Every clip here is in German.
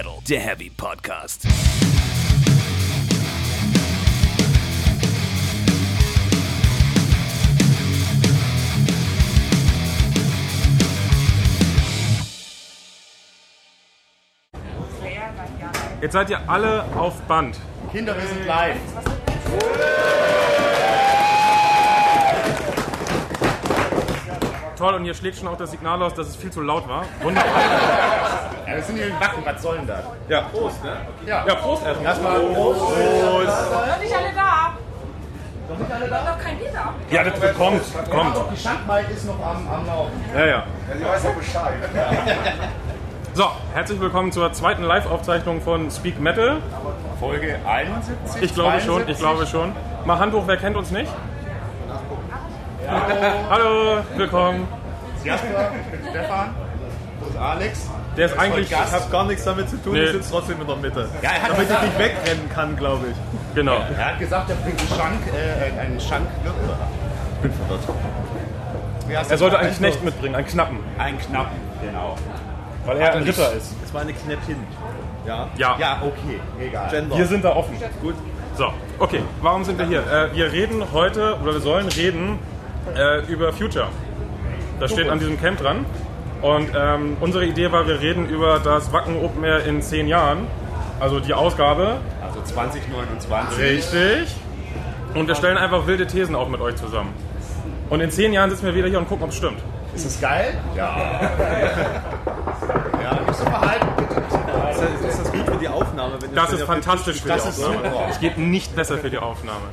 Metal, der Heavy Podcast. Jetzt seid ihr alle auf Band. Kinder, wir sind live. Toll, und ihr schlägt schon auch das Signal aus, dass es viel zu laut war. Wunderbar. Ja, wir sind hier in Wacken, was soll denn das? Ja, Prost, ne? Ja. Ja, Prost erstmal. Erstmal Prost. Noch nicht alle da. Noch nicht alle da? Noch kein Bier da. Ja, das kommt, kommt. Doch, die Schandmaid ist noch am, am Laufen. Ja, ja. Die weiß ja Bescheid. So, herzlich willkommen zur zweiten Live-Aufzeichnung von Speak Metal. Folge 71? Ich glaube schon, 72? ich glaube schon. Mal Hand hoch, wer kennt uns nicht? Hallo, willkommen. Jasper, ich bin Stefan. Ist Alex? Der ist eigentlich, heute Gast. Ich habe gar nichts damit zu tun, Nee. ich sitze trotzdem in der Mitte. Ja, er hat damit ich gesagt- nicht wegrennen kann, glaube ich. genau. Er hat gesagt, er bringt einen Schank, äh, einen Schank. Ich bin verwirrt. Er sollte einen Ein Knecht mitbringen, einen Knappen, Einen Knappen, genau. weil er ein Ritter ist. Das war eine Knäppin. Ja. Ja, Ja, okay, egal. Gender. wir sind da offen. Gut. So, okay, warum sind wir hier? Äh, wir reden heute, oder wir sollen reden, äh, über Future. Das steht an diesem Camp dran. Und ähm, unsere Idee war, wir reden über das Wacken Open Air in zehn Jahren. Also die Ausgabe. Also 2029. Richtig. Und wir stellen einfach wilde Thesen auf mit euch zusammen. Und in zehn Jahren sitzen wir wieder hier und gucken, ob es stimmt. Ist das geil? Ja. ja, nicht so verhalten, bitte. Ist das, ist das gut für die Aufnahme? Wenn Das ihr ist fantastisch Tisch für die Das ist Aufnahme. super. Es geht nicht besser für die Aufnahme.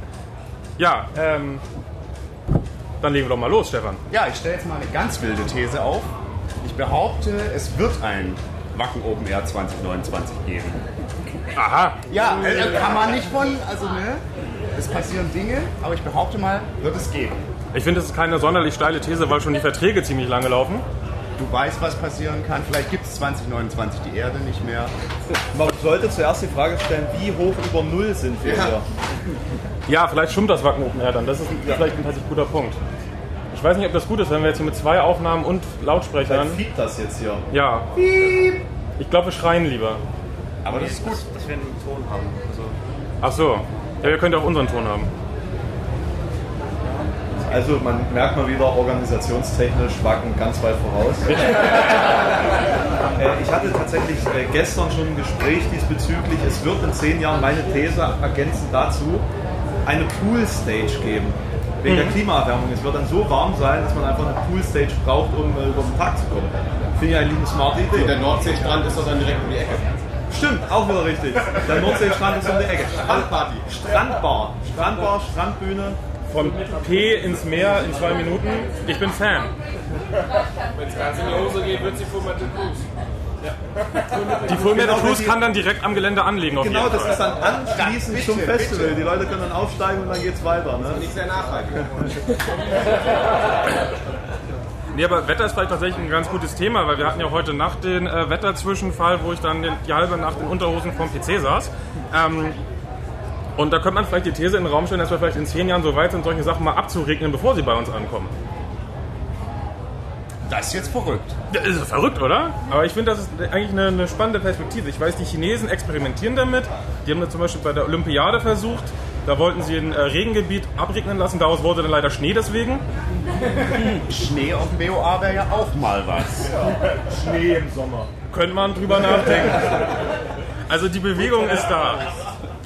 Ja, ähm, dann legen wir doch mal los, Stefan. Ja, ich stelle jetzt mal eine ganz wilde These auf. Ich behaupte, es wird ein Wacken Open Air 2029 geben. Aha, Ja, äh, kann man nicht von, also ne, es passieren Dinge, aber ich behaupte mal, wird es geben. ich finde, das ist keine sonderlich steile These, weil schon die Verträge ziemlich lange laufen. Du weißt, was passieren kann. Vielleicht gibt es 2029 die Erde nicht mehr. Man sollte zuerst die Frage stellen, wie hoch über Null sind wir Ja. hier? Ja, vielleicht stimmt das Wacken Open Air dann. Das ist vielleicht ein tatsächlich guter Punkt. Ich weiß nicht, ob das gut ist, wenn wir jetzt hier mit zwei Aufnahmen und Lautsprechern. Dann fiebt das jetzt hier. Ja. Ich glaube, wir schreien lieber. Aber das ist gut. Dass wir einen Ton haben. Also, Ach so. Ja, ihr könnt ja auch unseren Ton haben. also man merkt mal wieder, organisationstechnisch Wacken ganz weit voraus. äh, ich hatte tatsächlich äh, gestern schon ein Gespräch diesbezüglich. Es wird in zehn Jahren meine These ergänzend dazu eine Pool-Stage geben. Wegen der Klimaerwärmung. Es wird dann so warm sein, dass man einfach eine Pool-Stage braucht, um äh, über den Tag zu kommen. Finde ich eine smarte Idee. Der Nordseestrand ist doch dann direkt um die Ecke. Stimmt, auch wieder richtig. Der Nordseestrand ist um die Ecke. Strandparty. Strandbar. Strandbar, Strandbühne. Von P ins Meer in zwei Minuten. Ich bin Fan. Wenn es ganz in die Hose geht, wird sie vor Metal Cruise. Die Full Metal Cruise kann dann direkt am Gelände anlegen auf Genau, das ist dann anschließend bitte, zum Festival. bitte. Die Leute können dann aufsteigen und dann geht's weiter. Ne? Nicht sehr nachhaltig. Nee, aber Wetter ist vielleicht tatsächlich ein ganz gutes Thema, weil wir hatten ja heute Nacht den äh, Wetterzwischenfall, wo ich dann den, die halbe Nacht in Unterhosen vorm PC saß. Ähm, und da könnte man vielleicht die These in den Raum stellen, dass wir vielleicht in zehn Jahren so weit sind, solche Sachen mal abzuregnen, bevor sie bei uns ankommen. Das ist jetzt verrückt. Das ist verrückt, oder? Aber ich finde, das ist eigentlich eine, eine spannende Perspektive. Ich weiß, die Chinesen experimentieren damit. Die haben das zum Beispiel bei der Olympiade versucht. Da wollten sie ein äh, Regengebiet abregnen lassen. Daraus wurde dann leider Schnee deswegen. Schnee auf dem BOA wäre ja auch mal was. Schnee im Sommer. Könnte man drüber nachdenken. Also die Bewegung ist da.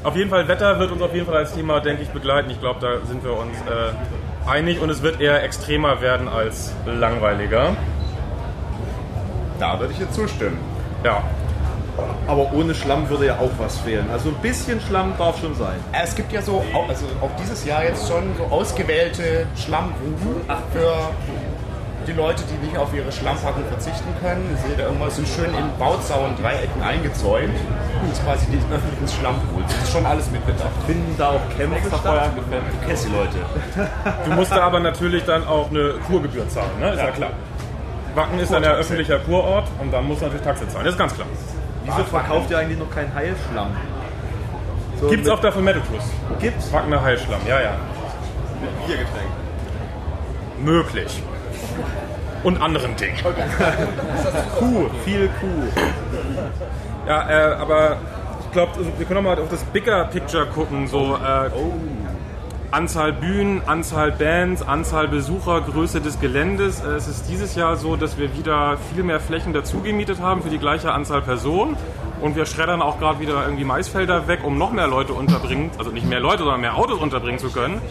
Auf jeden Fall, Wetter wird uns auf jeden Fall als Thema, denke ich, begleiten. Ich glaube, da sind wir uns äh, einig und es wird eher extremer werden als langweiliger. Da würde ich jetzt zustimmen. Ja. Aber ohne Schlamm würde ja auch was fehlen. Also ein bisschen Schlamm darf schon sein. Äh, Es gibt ja so, also auch dieses Jahr jetzt schon so ausgewählte Schlammgruben für die Leute, die nicht auf ihre Schlammpackung verzichten können. Sie da irgendwas sind schön in Bauzaunen Dreiecken eingezäunt. Das ist quasi die öffentlichen Schlammpools. Das ist schon alles mitbedacht. Finden da auch Kämpfe statt? Du kennst die Leute. Du musst da aber natürlich dann auch eine Kurgebühr zahlen, ne? Ist ja, klar. Wacken ist dann ja öffentlicher Kurort und dann muss natürlich Taxe zahlen. Das ist ganz klar. Wieso verkauft ihr eigentlich noch keinen Heilschlamm? So Gibt's mit- auch dafür Metal Cruise. Gibt's? Wackener Heilschlamm, ja, ja. Biergetränk. Möglich. Und anderen Dingen. Kuh, viel Kuh. Ja, äh, aber ich glaube, wir können auch mal auf das Bigger Picture gucken. So äh, Anzahl Bühnen, Anzahl Bands, Anzahl Besucher, Größe des Geländes. Äh, Es ist dieses Jahr so, dass wir wieder viel mehr Flächen dazu gemietet haben für die gleiche Anzahl Personen. Und wir schreddern auch gerade wieder irgendwie Maisfelder weg, um noch mehr Leute unterbringen, also nicht mehr Leute, sondern mehr Autos unterbringen zu können,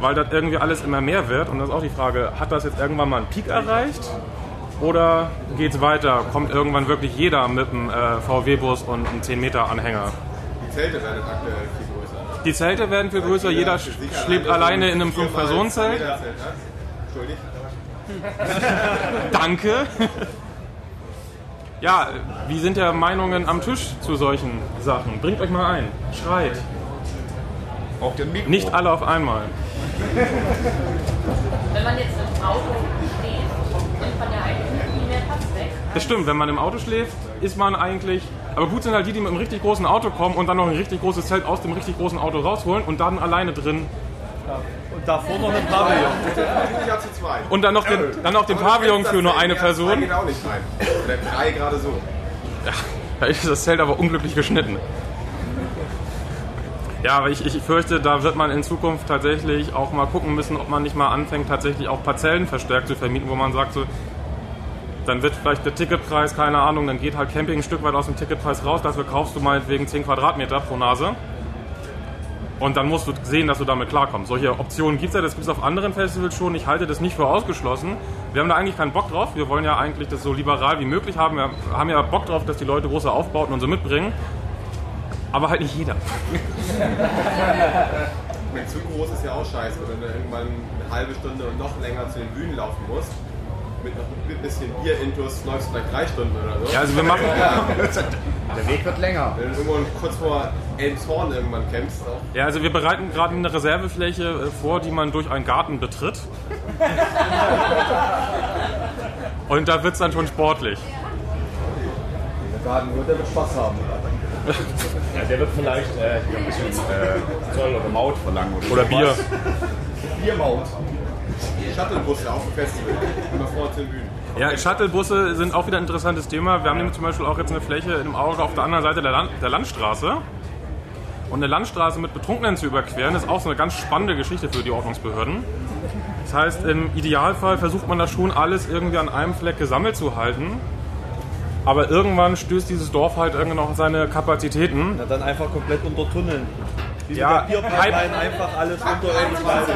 weil das irgendwie alles immer mehr wird. Und das ist auch die Frage, hat das jetzt irgendwann mal einen Peak erreicht? Oder geht's weiter? Kommt irgendwann wirklich jeder mit einem äh, VW-Bus und einem 10-Meter-Anhänger? Die Zelte werden aktuell. Die Zelte werden viel größer, jeder sch- schläft alleine in einem 5-Personen-Zelt. Entschuldigt. Danke. Ja, wie sind ja Meinungen am Tisch zu solchen Sachen? Bringt euch mal ein. Schreit. Auf dem Mikro. Nicht alle auf einmal. Wenn man jetzt im Auto steht, nimmt man ja eigentlich viel mehr Platz weg. Das stimmt, wenn man im Auto schläft, ist man eigentlich. Aber gut sind halt die, die mit einem richtig großen Auto kommen und dann noch ein richtig großes Zelt aus dem richtig großen Auto rausholen und dann alleine drin. Und davor noch ein Pavillon. Ich ja zu zweit. Und dann noch den, dann noch den Pavillon für nur eine Person. geht auch nicht rein. Oder drei gerade so. Da ist das Zelt aber unglücklich geschnitten. Ja, aber ich, ich fürchte, da wird man in Zukunft tatsächlich auch mal gucken müssen, ob man nicht mal anfängt, tatsächlich auch Parzellen verstärkt zu vermieten, wo man sagt, so, dann wird vielleicht der Ticketpreis, keine Ahnung, dann geht halt Camping ein Stück weit aus dem Ticketpreis raus, dafür kaufst du meinetwegen 10 Quadratmeter pro Nase. Und dann musst du sehen, dass du damit klarkommst. Solche Optionen gibt es ja, das gibt es auf anderen Festivals schon. Ich halte das nicht für ausgeschlossen. Wir haben da eigentlich keinen Bock drauf. Wir wollen ja eigentlich das so liberal wie möglich haben. Wir haben ja Bock drauf, dass die Leute große Aufbauten und so mitbringen. Aber halt nicht jeder. Mit zu groß ist ja auch scheiße, wenn du irgendwann eine halbe Stunde und noch länger zu den Bühnen laufen musst. Mit noch ein bisschen Bier-Intus läufst du vielleicht drei Stunden oder so. Ja, also wir machen, Der Weg wird länger. Wenn du irgendwo kurz vor Elmshorn irgendwann kämpfst, auch. ja, also wir bereiten gerade eine Reservefläche äh, vor, die man durch einen Garten betritt. Und da wird es dann schon sportlich. Der Garten wird, der wird Spaß haben. Ja, der wird vielleicht äh, hier ein bisschen äh, Zoll oder Maut verlangen. Oder, Oder Bier. Biermaut. Shuttlebusse auf dem Festival. Immer vor Bühnen. Ja, Shuttlebusse sind auch wieder ein interessantes Thema. Wir haben nämlich zum Beispiel auch jetzt eine Fläche im Auge auf der anderen Seite der, Land der Landstraße. Und eine Landstraße mit Betrunkenen zu überqueren, ist auch so eine ganz spannende Geschichte für die Ordnungsbehörden. Das heißt, im Idealfall versucht man da schon alles irgendwie an einem Fleck gesammelt zu halten. Aber irgendwann stößt dieses Dorf halt irgendwie noch seine Kapazitäten. Na, dann einfach komplett untertunneln. Wie Ja, einfach alles unter irgendwas.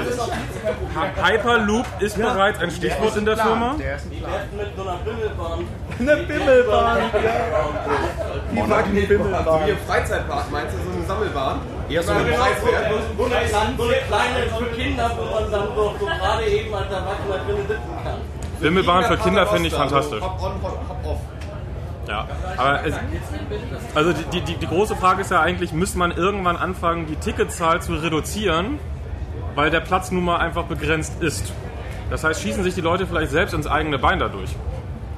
Hyperloop ist bereits ein Stichwort in der Firma. Der ist ein Plan. mit so einer Bimmelbahn. Eine Bimmelbahn, ja. Die fucking So Bimmelbahn. wie im Freizeitpark meinst du, so eine Sammelbahn? Eher so eine Preiswert. So eine, kleine- so eine kleine für Kinder, wo man dann so, so gerade eben als Erwachsener drin sitzen kann. Wimmelbahn für Kinder finde ich fantastisch. So hop on, hop off. Ja, aber es, also die, die, die große Frage ist ja eigentlich, müsste man irgendwann anfangen, die Ticketzahl zu reduzieren, weil der Platz nun mal einfach begrenzt ist. Das heißt, schießen sich die Leute vielleicht selbst ins eigene Bein dadurch.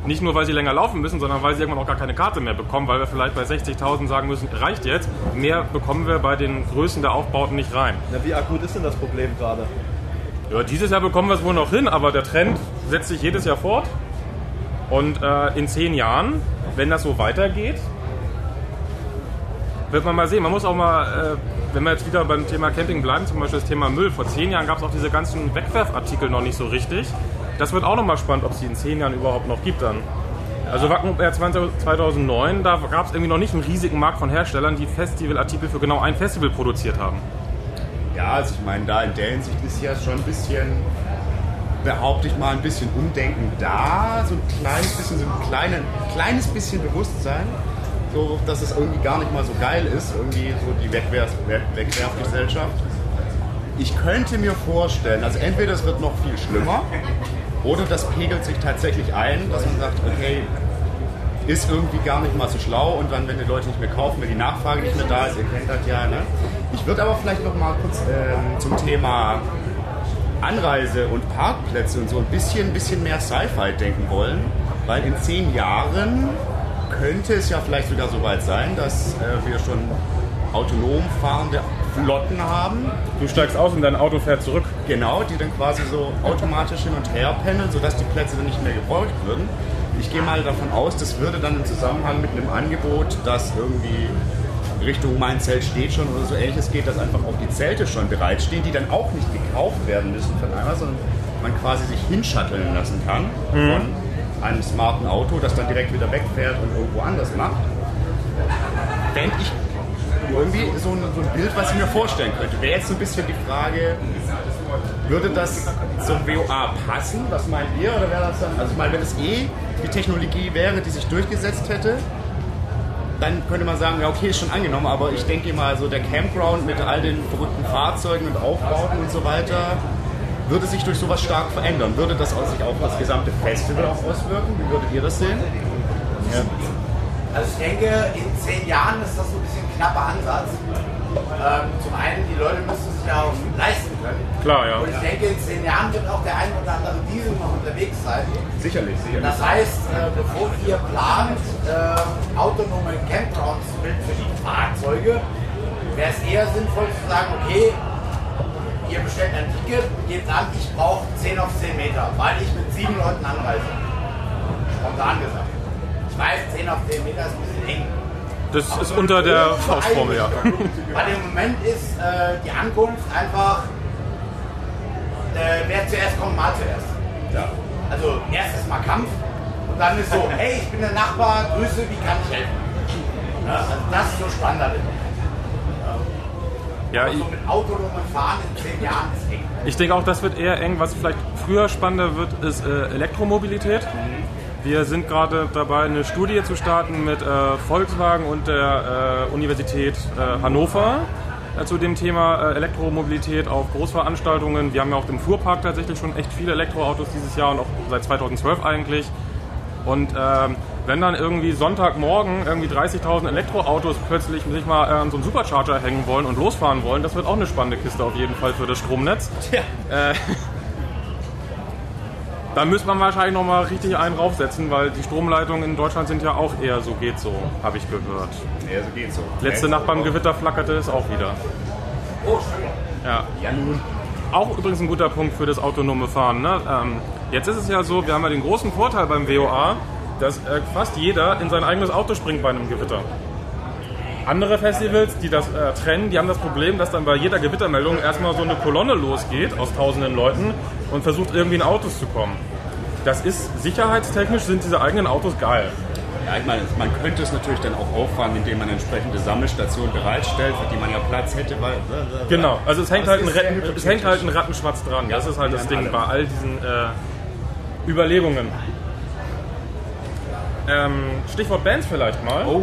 Nicht nur, weil sie länger laufen müssen, sondern weil sie irgendwann auch gar keine Karte mehr bekommen, weil wir vielleicht bei 60.000 sagen müssen, reicht jetzt. Mehr bekommen wir bei den Größen der Aufbauten nicht rein. Na, wie akut ist denn das Problem gerade? Ja, dieses Jahr bekommen wir es wohl noch hin, aber der Trend setzt sich jedes Jahr fort. Und äh, in zehn Jahren, wenn das so weitergeht, wird man mal sehen. Man muss auch mal, äh, wenn wir jetzt wieder beim Thema Camping bleiben, zum Beispiel das Thema Müll. Vor zehn Jahren gab es auch diese ganzen Wegwerfartikel noch nicht so richtig. Das wird auch noch mal spannend, ob es die in zehn Jahren überhaupt noch gibt dann. Also Wacken Air 20 2009, da gab es irgendwie noch nicht einen riesigen Markt von Herstellern, die Festivalartikel für genau ein Festival produziert haben. Ja, also ich meine, da in der Hinsicht ist ja schon ein bisschen, behaupte ich mal, ein bisschen Umdenken da. So ein kleines bisschen, so ein kleine, kleines bisschen Bewusstsein. So, dass es irgendwie gar nicht mal so geil ist, irgendwie so die Wegwerf, Weg- Wegwerfgesellschaft. Ich könnte mir vorstellen, also entweder es wird noch viel schlimmer oder das pegelt sich tatsächlich ein, dass man sagt, okay, ist irgendwie gar nicht mal so schlau und dann, wenn die Leute nicht mehr kaufen, wenn die Nachfrage nicht mehr da ist, ihr kennt das ja. Ne? Ich würde aber vielleicht noch mal kurz ähm, zum Thema Anreise und Parkplätze und so ein bisschen, ein bisschen mehr Sci-Fi denken wollen, weil in zehn Jahren könnte es ja vielleicht sogar so weit sein, dass äh, wir schon autonom fahrende Flotten haben, Du steigst aus und dein Auto fährt zurück. genau, die dann quasi so automatisch hin und her pendeln, sodass die Plätze dann nicht mehr gebraucht würden. Ich gehe mal davon aus, das würde dann im Zusammenhang mit einem Angebot, das irgendwie Richtung mein Zelt steht schon oder so ähnliches geht, dass einfach auch die Zelte schon bereitstehen, die dann auch nicht gekauft werden müssen von einmal, sondern man quasi sich hinschatteln lassen kann von einem smarten Auto, das dann direkt wieder wegfährt und irgendwo anders macht. Fände ich irgendwie so ein, so ein Bild, was ich mir vorstellen könnte. Wäre jetzt so ein bisschen die Frage, würde das zum WOA passen? Was meint ihr? Oder wäre das dann, also ich meine, wenn es eh die Technologie wäre, die sich durchgesetzt hätte, dann könnte man sagen, ja okay, ist schon angenommen, aber ich denke mal, so der Campground mit all den verrückten Fahrzeugen und Aufbauten und so weiter, würde sich durch sowas stark verändern. Würde das auch sich auf das gesamte Festival auch auswirken? Wie würdet ihr das sehen? Also ich denke, in zehn Jahren ist das so ein bisschen ein knapper Ansatz. Ähm, zum einen, die Leute müssen sich ja auch leisten können. Klar, ja. Und ich denke, in zehn Jahren wird auch der ein oder andere Diesel noch unterwegs sein. Sicherlich, sicherlich. Das heißt, äh, bevor ihr plant, äh, autonome Campgrounds bilden für die Fahrzeuge, wäre es eher sinnvoll zu sagen, okay, ihr bestellt ein Ticket, gebt an, ich brauche 10 auf 10 Meter, weil ich mit sieben Leuten anreise. Spontan gesagt. Ich weiß, 10 auf 10 Meter ist ein bisschen eng. Das ist unter der Faustformel, ja. Weil im Moment ist äh, die Ankunft einfach, äh, wer zuerst kommt, mal zuerst. Ja. Also erstes Mal Kampf dann ist so, hey, ich bin der Nachbar, Grüße, wie kann ich helfen? Ja, also das ist so Standard. im ja Also mit autonomem Fahren in zehn Jahren ist eng. Ich denke auch, das wird eher eng. Was vielleicht früher spannender wird, ist äh, Elektromobilität. Wir sind gerade dabei, eine Studie zu starten mit äh, Volkswagen und der äh, Universität äh, Hannover äh, zu dem Thema äh, Elektromobilität auf Großveranstaltungen. Wir haben ja auf dem Fuhrpark tatsächlich schon echt viele Elektroautos dieses Jahr und auch seit 2012 eigentlich. Und ähm, wenn dann irgendwie Sonntagmorgen irgendwie 30.000 Elektroautos plötzlich sich mal äh, an so einen Supercharger hängen wollen und losfahren wollen, das wird auch eine spannende Kiste auf jeden Fall für das Stromnetz. Äh, da müsste man wahrscheinlich nochmal richtig einen raufsetzen, weil die Stromleitungen in Deutschland sind ja auch eher so geht so, habe ich gehört. Ja, so geht's so. Letzte Nacht beim Gewitter flackerte es auch wieder. Ja. Ja, nun. Auch übrigens ein guter Punkt für das autonome Fahren. Ne? Ähm, jetzt ist es ja so, wir haben ja den großen Vorteil beim WOA, dass äh, fast jeder in sein eigenes Auto springt bei einem Gewitter. Andere Festivals, die das äh, trennen, die haben das Problem, dass dann bei jeder Gewittermeldung erstmal so eine Kolonne losgeht aus tausenden Leuten und versucht irgendwie in Autos zu kommen. Das ist sicherheitstechnisch sind diese eigenen Autos geil. Ja, ich meine, man könnte es natürlich dann auch auffangen, indem man entsprechende Sammelstationen bereitstellt, für die man ja Platz hätte, weil. Genau, also es hängt, halt ein, es hängt halt ein. Rattenschwanz dran. Ja, das ist halt das Ding allem. bei all diesen äh, Überlegungen. Ähm, Stichwort Bands vielleicht mal. Oh.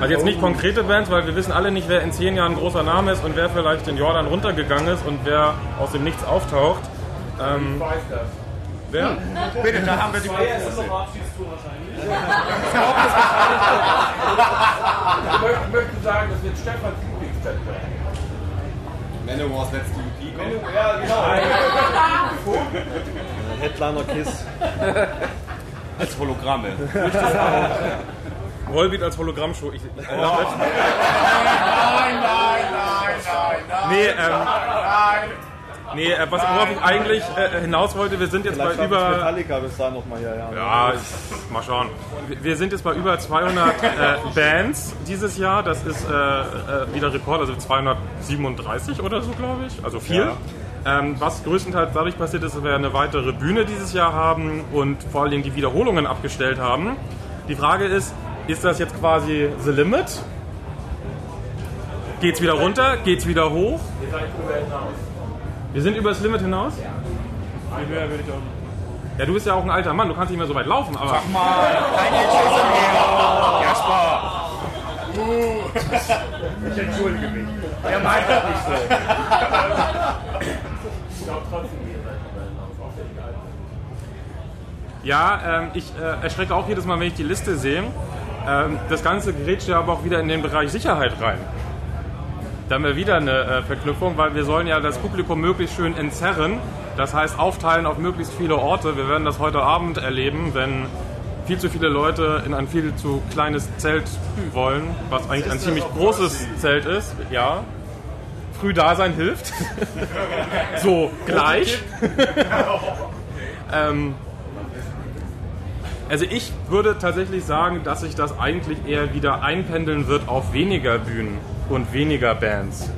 Also jetzt nicht konkrete Bands, weil wir wissen alle nicht, wer in zehn Jahren ein großer Name ist und wer vielleicht den Jordan runtergegangen ist und wer aus dem Nichts auftaucht. Ähm, wer? Bitte, da haben wir die Ich möchte sagen, das wird Stefans Lieblingsband werden. Manowar's letzte EP kommt. Ja, genau. Headliner Kiss. als Hologramme. Rollbeat als Hologrammshow. Ich, ich, Nein, nein, nein, nein, nein. nee, ähm, nee äh, was, worauf ich eigentlich äh, hinaus wollte, wir sind jetzt Vielleicht bei über... Metallica bis da nochmal hier. Ja, Ja, ich- mal schauen. Wir- sind jetzt bei über 200 äh, Bands dieses Jahr. Das ist äh, äh, wieder Rekord, also 237 oder so, glaube ich. Also viel. Ähm, was größtenteils dadurch passiert ist, dass wir eine weitere Bühne dieses Jahr haben und vor allen Dingen die Wiederholungen abgestellt haben. Die Frage ist, ist das jetzt quasi the limit? Geht's wieder runter? Geht's wieder hoch? Hinaus. Wir sind über das Limit hinaus? Viel mehr würde ich auch nicht. Ja, du bist ja auch ein alter Mann, du kannst nicht mehr so weit laufen, aber. Sag mal, keine Entschuldigung mehr. Jasper. Uh, ich entschuldige mich. Er meint das nicht so. Ich glaube trotzdem, ihr seid. Auch alt bin. Ja, ähm, ich äh, erschrecke auch jedes Mal, wenn ich die Liste sehe. Ähm, das Ganze gerät ja aber auch wieder in den Bereich Sicherheit rein. Da haben wir wieder eine äh, Verknüpfung, weil wir sollen ja das Publikum möglichst schön entzerren. Das heißt, aufteilen auf möglichst viele Orte. Wir werden das heute Abend erleben, wenn viel zu viele Leute in ein viel zu kleines Zelt wollen, was eigentlich ein ziemlich großes Zelt ist. Ja. Früh da sein hilft. so gleich. ähm, also ich würde tatsächlich sagen, dass sich das eigentlich eher wieder einpendeln wird auf weniger Bühnen und weniger Bands.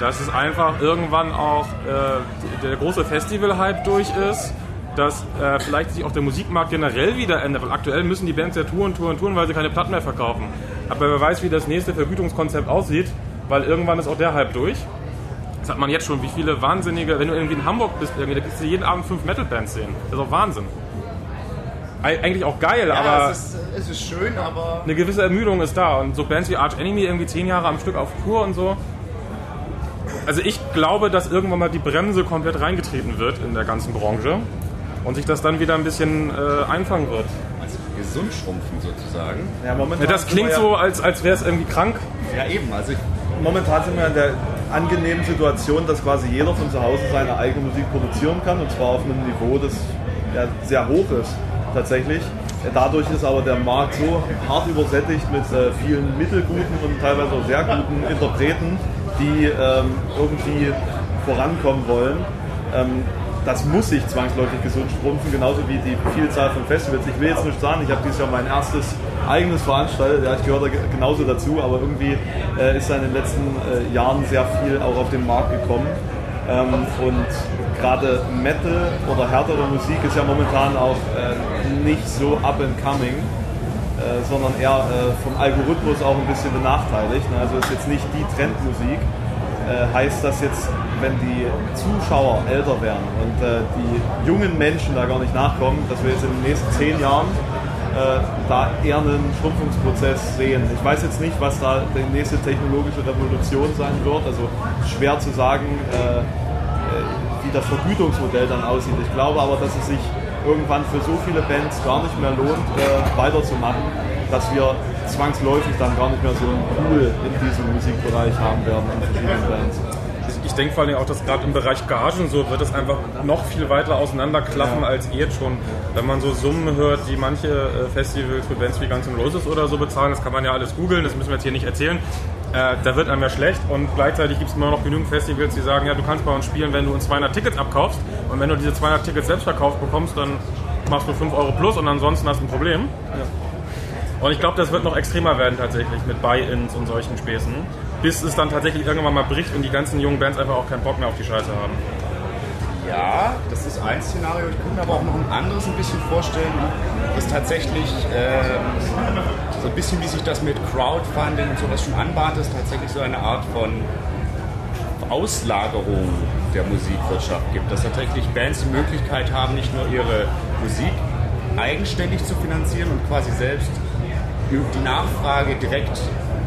Dass es einfach irgendwann auch äh, der große Festival-Hype durch ist, dass äh, vielleicht sich auch der Musikmarkt generell wieder ändert, weil aktuell müssen die Bands ja touren, touren, touren, weil sie keine Platten mehr verkaufen. Aber wer weiß, wie das nächste Vergütungskonzept aussieht, weil irgendwann ist auch der Hype durch. Das hat man jetzt schon, wie viele wahnsinnige, wenn du irgendwie in Hamburg bist, irgendwie, da kriegst du jeden Abend fünf Metal-Bands sehen. Das ist auch Wahnsinn. Eig- Eigentlich auch geil, Ja, aber es ist, es ist schön, aber eine gewisse Ermüdung ist da. Und so Bands wie Arch Enemy irgendwie zehn Jahre am Stück auf Tour und so. Also ich glaube, dass irgendwann mal die Bremse komplett reingetreten wird in der ganzen Branche und sich das dann wieder ein bisschen äh, einfangen wird. gesund schrumpfen sozusagen. Ja, momentan Ja, das klingt so, als, als wäre es irgendwie krank. Ja, eben. Also ich, Momentan sind wir in der angenehmen Situation, dass quasi jeder von zu Hause seine eigene Musik produzieren kann und zwar auf einem Niveau, das ja, sehr hoch ist tatsächlich. Dadurch ist aber der Markt so hart übersättigt mit äh, vielen mittelguten und teilweise auch sehr guten Interpreten, die ähm, irgendwie vorankommen wollen. Ähm, das muss sich zwangsläufig gesund schrumpfen, genauso wie die Vielzahl von Festivals. Ich will jetzt nicht sagen, ich habe dieses Jahr mein erstes eigenes veranstaltet, ja, ich gehöre da ge- genauso dazu, aber irgendwie äh, ist da in den letzten äh, Jahren sehr viel auch auf den Markt gekommen. Ähm, und gerade Metal oder härtere Musik ist ja momentan auch äh, nicht so up and coming, äh, sondern eher äh, vom Algorithmus auch ein bisschen benachteiligt. Ne? Also ist jetzt nicht die Trendmusik. Äh, heißt das jetzt, wenn die Zuschauer älter werden und äh, die jungen Menschen da gar nicht nachkommen, dass wir jetzt in den nächsten zehn Jahren äh, da eher einen Schrumpfungsprozess sehen. Ich weiß jetzt nicht, was da die nächste technologische Revolution sein wird. Also schwer zu sagen, äh, äh, wie das Vergütungsmodell dann aussieht. Ich glaube aber, dass es sich irgendwann für so viele Bands gar nicht mehr lohnt, äh, weiterzumachen, dass wir zwangsläufig dann gar nicht mehr so einen Pool in diesem Musikbereich haben werden in verschiedenen Bands. Ich, ich denke vor allem auch, dass gerade im Bereich Gagen so wird es einfach noch viel weiter auseinanderklaffen als eh jetzt schon. Wenn man so Summen hört, die manche äh, Festivals für Bands wie Guns N' Roses oder so bezahlen, das kann man ja alles googeln, das müssen wir jetzt hier nicht erzählen. Äh, da wird einem ja schlecht und gleichzeitig gibt es immer noch genügend Festivals, die sagen, ja, du kannst bei uns spielen, wenn du uns 200 Tickets abkaufst und wenn du diese 200 Tickets selbst verkauft bekommst, dann machst du 5 Euro plus und ansonsten hast du ein Problem. Und ich glaube, das wird noch extremer werden tatsächlich mit Buy-ins und solchen Späßen, bis es dann tatsächlich irgendwann mal bricht und die ganzen jungen Bands einfach auch keinen Bock mehr auf die Scheiße haben. ja, das ist ein Szenario. Ich könnte mir aber auch noch ein anderes ein bisschen vorstellen, dass tatsächlich ähm, so ein bisschen wie sich das mit Crowdfunding und sowas schon anbahnt, ist tatsächlich so eine Art von Auslagerung der Musikwirtschaft gibt. Dass tatsächlich Bands die Möglichkeit haben, nicht nur ihre Musik eigenständig zu finanzieren und quasi selbst die Nachfrage direkt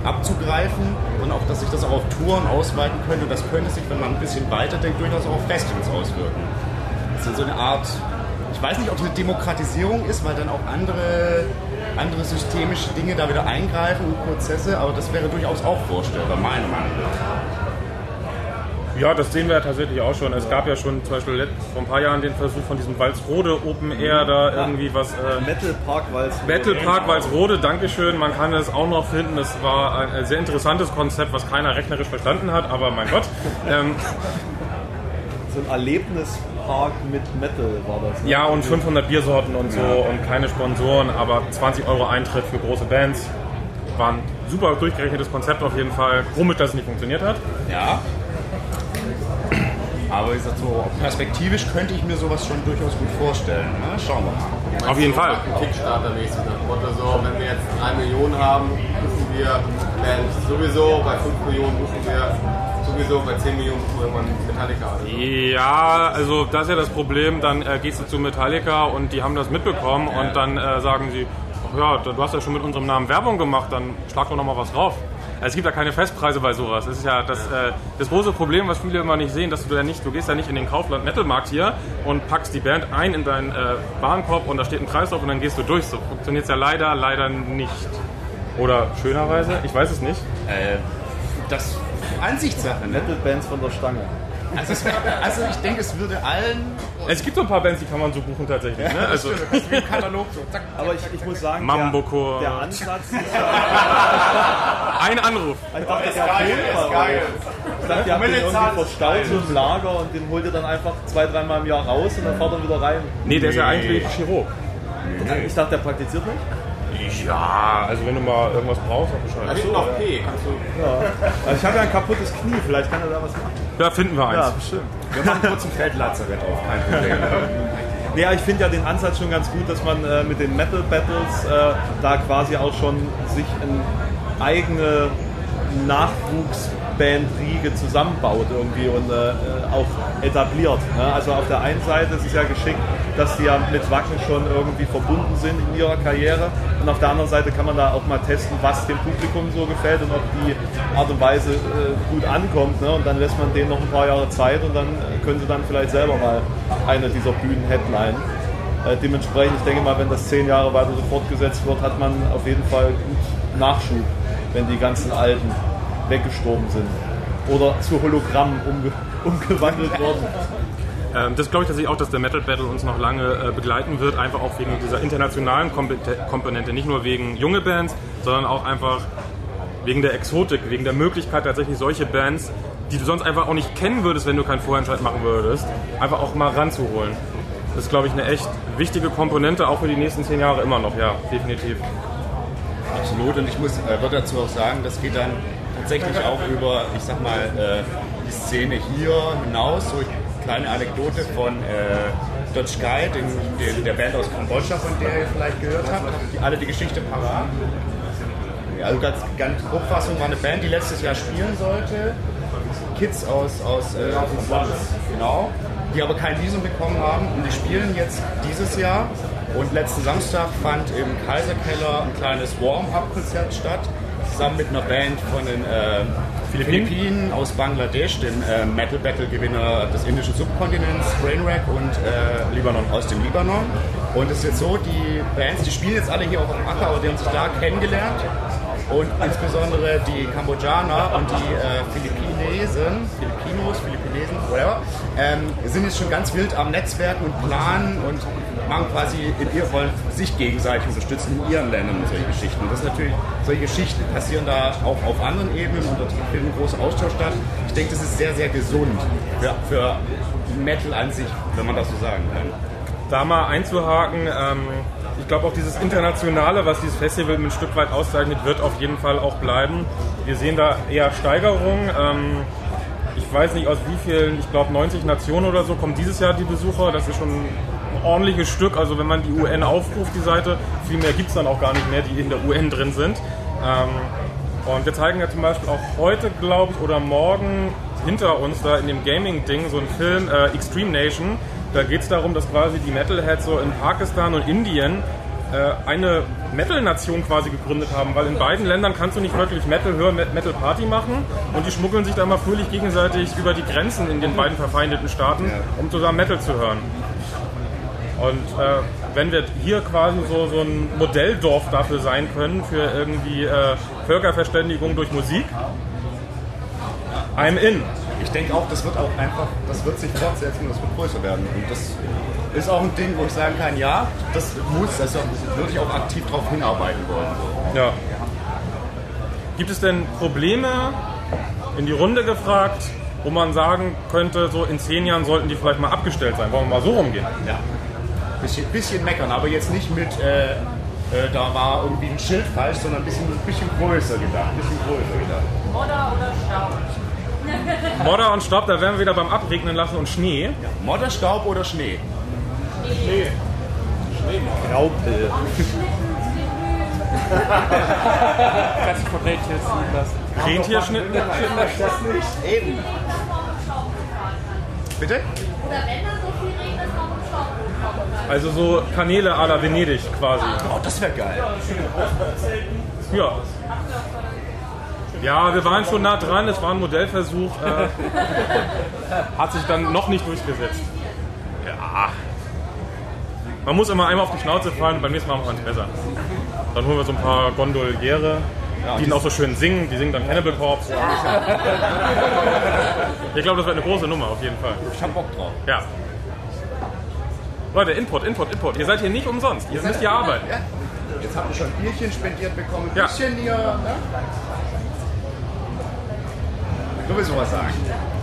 abzugreifen und auch, dass sich das auch auf Touren ausweiten könnte. Das könnte sich, wenn man ein bisschen weiterdenkt, durchaus auch auf Festivals auswirken. Das ist so eine Art, ich weiß nicht, ob es eine Demokratisierung ist, weil dann auch andere, andere systemische Dinge da wieder eingreifen und Prozesse, aber das wäre durchaus auch vorstellbar, meiner Meinung nach. Ja, das sehen wir ja tatsächlich auch schon. Es gab ja schon zum Beispiel vor ein paar Jahren den Versuch von diesem Walsrode Open Air da irgendwie was. Äh, Metal Park, es Battle Park Walsrode, Dankeschön. Man kann es auch noch finden. Es war ein, sehr interessantes Konzept, was keiner rechnerisch verstanden hat, aber mein Gott. Ähm, so ein Erlebnispark mit Metal war das. Ne? ja, und 500 Biersorten und so und keine Sponsoren, aber 20 Euro Eintritt für große Bands. War ein super durchgerechnetes Konzept auf jeden Fall. Komisch, dass es nicht funktioniert hat. Ja. Aber wie gesagt, so perspektivisch könnte ich mir sowas schon durchaus gut vorstellen. Ne? Schauen wir mal. Auf jeden Fall. Kickstarter-mäßig nach dem Motto so, wenn wir jetzt 3 Millionen haben, buchen wir Bands sowieso, bei 5 Millionen buchen wir sowieso, bei 10 Millionen irgendwann Metallica. Also, Ja, also das ist ja das Problem. Dann äh, gehst du zu Metallica und die haben das mitbekommen und dann äh, sagen sie, ach ja, du hast ja schon mit unserem Namen Werbung gemacht, dann schlag doch noch mal was drauf. Also es gibt ja keine Festpreise bei sowas. Das ist ja das, äh, das große Problem, was viele immer nicht sehen, dass du ja nicht, du gehst ja nicht in den Kaufland Metalmarkt hier und packst die Band ein in deinen äh, Warenkorb und da steht ein Preis drauf und dann gehst du durch. So funktioniert es ja leider, leider nicht. Oder schönerweise, ich weiß es nicht. Äh, das Ansichtssache, ne? Metal-Bands von der Stange. Also, es, also ich denke, es würde allen Es gibt so ein paar Bands, die kann man so buchen tatsächlich. Ne? Also, wie im Katalog so. Zack, Aber ich, ich muss sagen, der, der Ansatz ist ja, ein Anruf. ich dachte, der Film war- dachte, ihr habt den irgendwie verstaut so im Lager und den holt ihr dann einfach zwei, dreimal im Jahr raus und dann fahrt er wieder rein. Nee, der ist ja eigentlich Chirurg. Ich dachte, der praktiziert nicht. Ja, also wenn du mal irgendwas brauchst, sag Da Bescheid. steht noch P, kannst du. Also ich habe ja ein kaputtes Knie, vielleicht kann er da was machen. Da finden wir Ja, eins. bestimmt. Wir machen kurz ein Feldlazarett auf, kein Problem. Ja, ich finde ja den Ansatz schon ganz gut, dass man äh, mit den Metal Battles äh, da quasi auch schon sich eine eigene Nachwuchsbandriege zusammenbaut irgendwie und äh, äh, auch etabliert. Ne? Also auf der einen Seite ist es ja geschickt, dass die ja mit Wacken schon irgendwie verbunden sind in ihrer Karriere und auf der anderen Seite kann man da auch mal testen, was dem Publikum so gefällt und ob die Art und Weise äh, gut ankommt. Ne? Und dann lässt man denen noch ein paar Jahre Zeit und dann äh, können sie dann vielleicht selber mal eine dieser Bühnen headline. Äh, dementsprechend, ich denke mal, wenn das zehn Jahre weiter so fortgesetzt wird, hat man auf jeden Fall gut Nachschub, wenn die ganzen Alten weggestorben sind oder zu Hologrammen umge umgewandelt wurden. Ähm, das glaube ich tatsächlich auch, dass der Metal Battle uns noch lange äh, begleiten wird, einfach auch wegen dieser internationalen Komponente, nicht nur wegen junge Bands, sondern auch einfach wegen der Exotik, wegen der Möglichkeit tatsächlich solche Bands, die du sonst einfach auch nicht kennen würdest, wenn du keinen Vorentscheid machen würdest, einfach auch mal ranzuholen. Das ist, glaube ich, eine echt wichtige Komponente, auch für die nächsten zehn Jahre immer noch, ja, definitiv. Absolut. Und ich muss, äh, würde dazu auch sagen, das geht dann tatsächlich auch über, ich sag mal, äh, die Szene hier hinaus. So eine kleine Anekdote von äh, Dodge Sky, den, den, der Band aus Kambodscha, von der ihr vielleicht gehört habt. Ihr alle die Geschichte parat? Also ganz, ganz Grobfassung war eine Band, die letztes Jahr spielen sollte. Kids aus, aus äh, genau, die aber kein Visum bekommen haben und die spielen jetzt dieses Jahr. Und letzten Samstag fand im Kaiserkeller ein kleines Warm-Up-Konzert statt, zusammen mit einer Band von den äh, Philippinen? Philippinen aus Bangladesch, dem äh, Metal Battle Gewinner des indischen Subkontinents, Brainwreck und äh, Libanon aus dem Libanon. Und es ist jetzt so, die Bands, die spielen jetzt alle hier auf dem Acker, aber die haben sich da kennengelernt. Und insbesondere die Kambodschaner und die äh, Philippinesen, Filipinos, Philippinesen, whatever, ähm, sind jetzt schon ganz wild am Netzwerken und planen und machen quasi in ihr wollen sich gegenseitig unterstützen in ihren Ländern und solche Geschichten. Und das ist natürlich, solche Geschichten passieren da auch auf anderen Ebenen und da findet ein großer Austausch statt. Ich denke, das ist sehr, sehr gesund für, für Metal an sich, wenn man das so sagen kann. da mal einzuhaken, ähm, ich glaube auch dieses Internationale, was dieses Festival ein Stück weit auszeichnet, wird auf jeden Fall auch bleiben. Wir sehen da eher Steigerungen. Ähm, ich weiß nicht aus wie vielen, ich glaube 90 Nationen oder so kommen dieses Jahr die Besucher. Das ist schon ein ordentliches Stück. Also wenn man die UN aufruft, die Seite, viel mehr gibt es dann auch gar nicht mehr, die in der UN drin sind. Ähm, und wir zeigen ja zum Beispiel auch heute, glaube ich, oder morgen hinter uns da in dem Gaming-Ding so einen Film, äh, Extreme Nation. Da geht es darum, dass quasi die Metalheads so in Pakistan und Indien äh, eine Metal-Nation quasi gegründet haben, weil in beiden Ländern kannst du nicht wirklich Metal hören, Met- Metal Party machen und die schmuggeln sich da immer fröhlich gegenseitig über die Grenzen in den beiden verfeindeten Staaten, um zusammen Metal zu hören. Und äh, wenn wir hier quasi so, so ein Modelldorf dafür sein können, für irgendwie äh, Völkerverständigung durch Musik, I'm in. Ich denke auch, das wird auch einfach, das wird sich fortsetzen und das wird größer werden. Und das ist auch ein Ding, wo ich sagen kann, ja, das muss, also würde ich auch aktiv darauf hinarbeiten wollen. Ja. Gibt es denn Probleme, in die Runde gefragt, wo man sagen könnte, so in zehn Jahren sollten die vielleicht mal abgestellt sein? Wollen wir mal so rumgehen? Ja. Bisschen, bisschen meckern, aber jetzt nicht mit, äh, äh, da war irgendwie ein Schild falsch, sondern ein bisschen, ein bisschen größer gedacht. Ein bisschen größer gedacht. Modder oder Staub? Modder und Staub, da wären wir wieder beim Abregnen lassen und Schnee. Modder, Staub oder Schnee? Graupel. Kannst du von Rentiers ziehen lassen. Rentierschnitten. Eben. Bitte? Oder wenn da so viel regnet, kann. Also so Kanäle à la Venedig quasi. Oh, das wäre geil. Ja. Ja, wir waren schon nah dran, es war ein Modellversuch. Äh, hat sich dann noch nicht durchgesetzt. Ja. Man muss immer einmal auf die Schnauze fallen, beim nächsten Mal machen wir es besser. Dann holen wir so ein paar Gondoliere, die dann auch so schön singen, die singen dann Cannibal Corpse. Ich glaube, das wird eine große Nummer, auf jeden Fall. Ich hab Bock drauf. Ja. Leute, Input, Input, Input. Ihr seid hier nicht umsonst. Ihr müsst hier arbeiten. Jetzt habt ihr schon ein Bierchen spendiert bekommen, ein Ja. bisschen hier. Ne? Sowieso was sagen.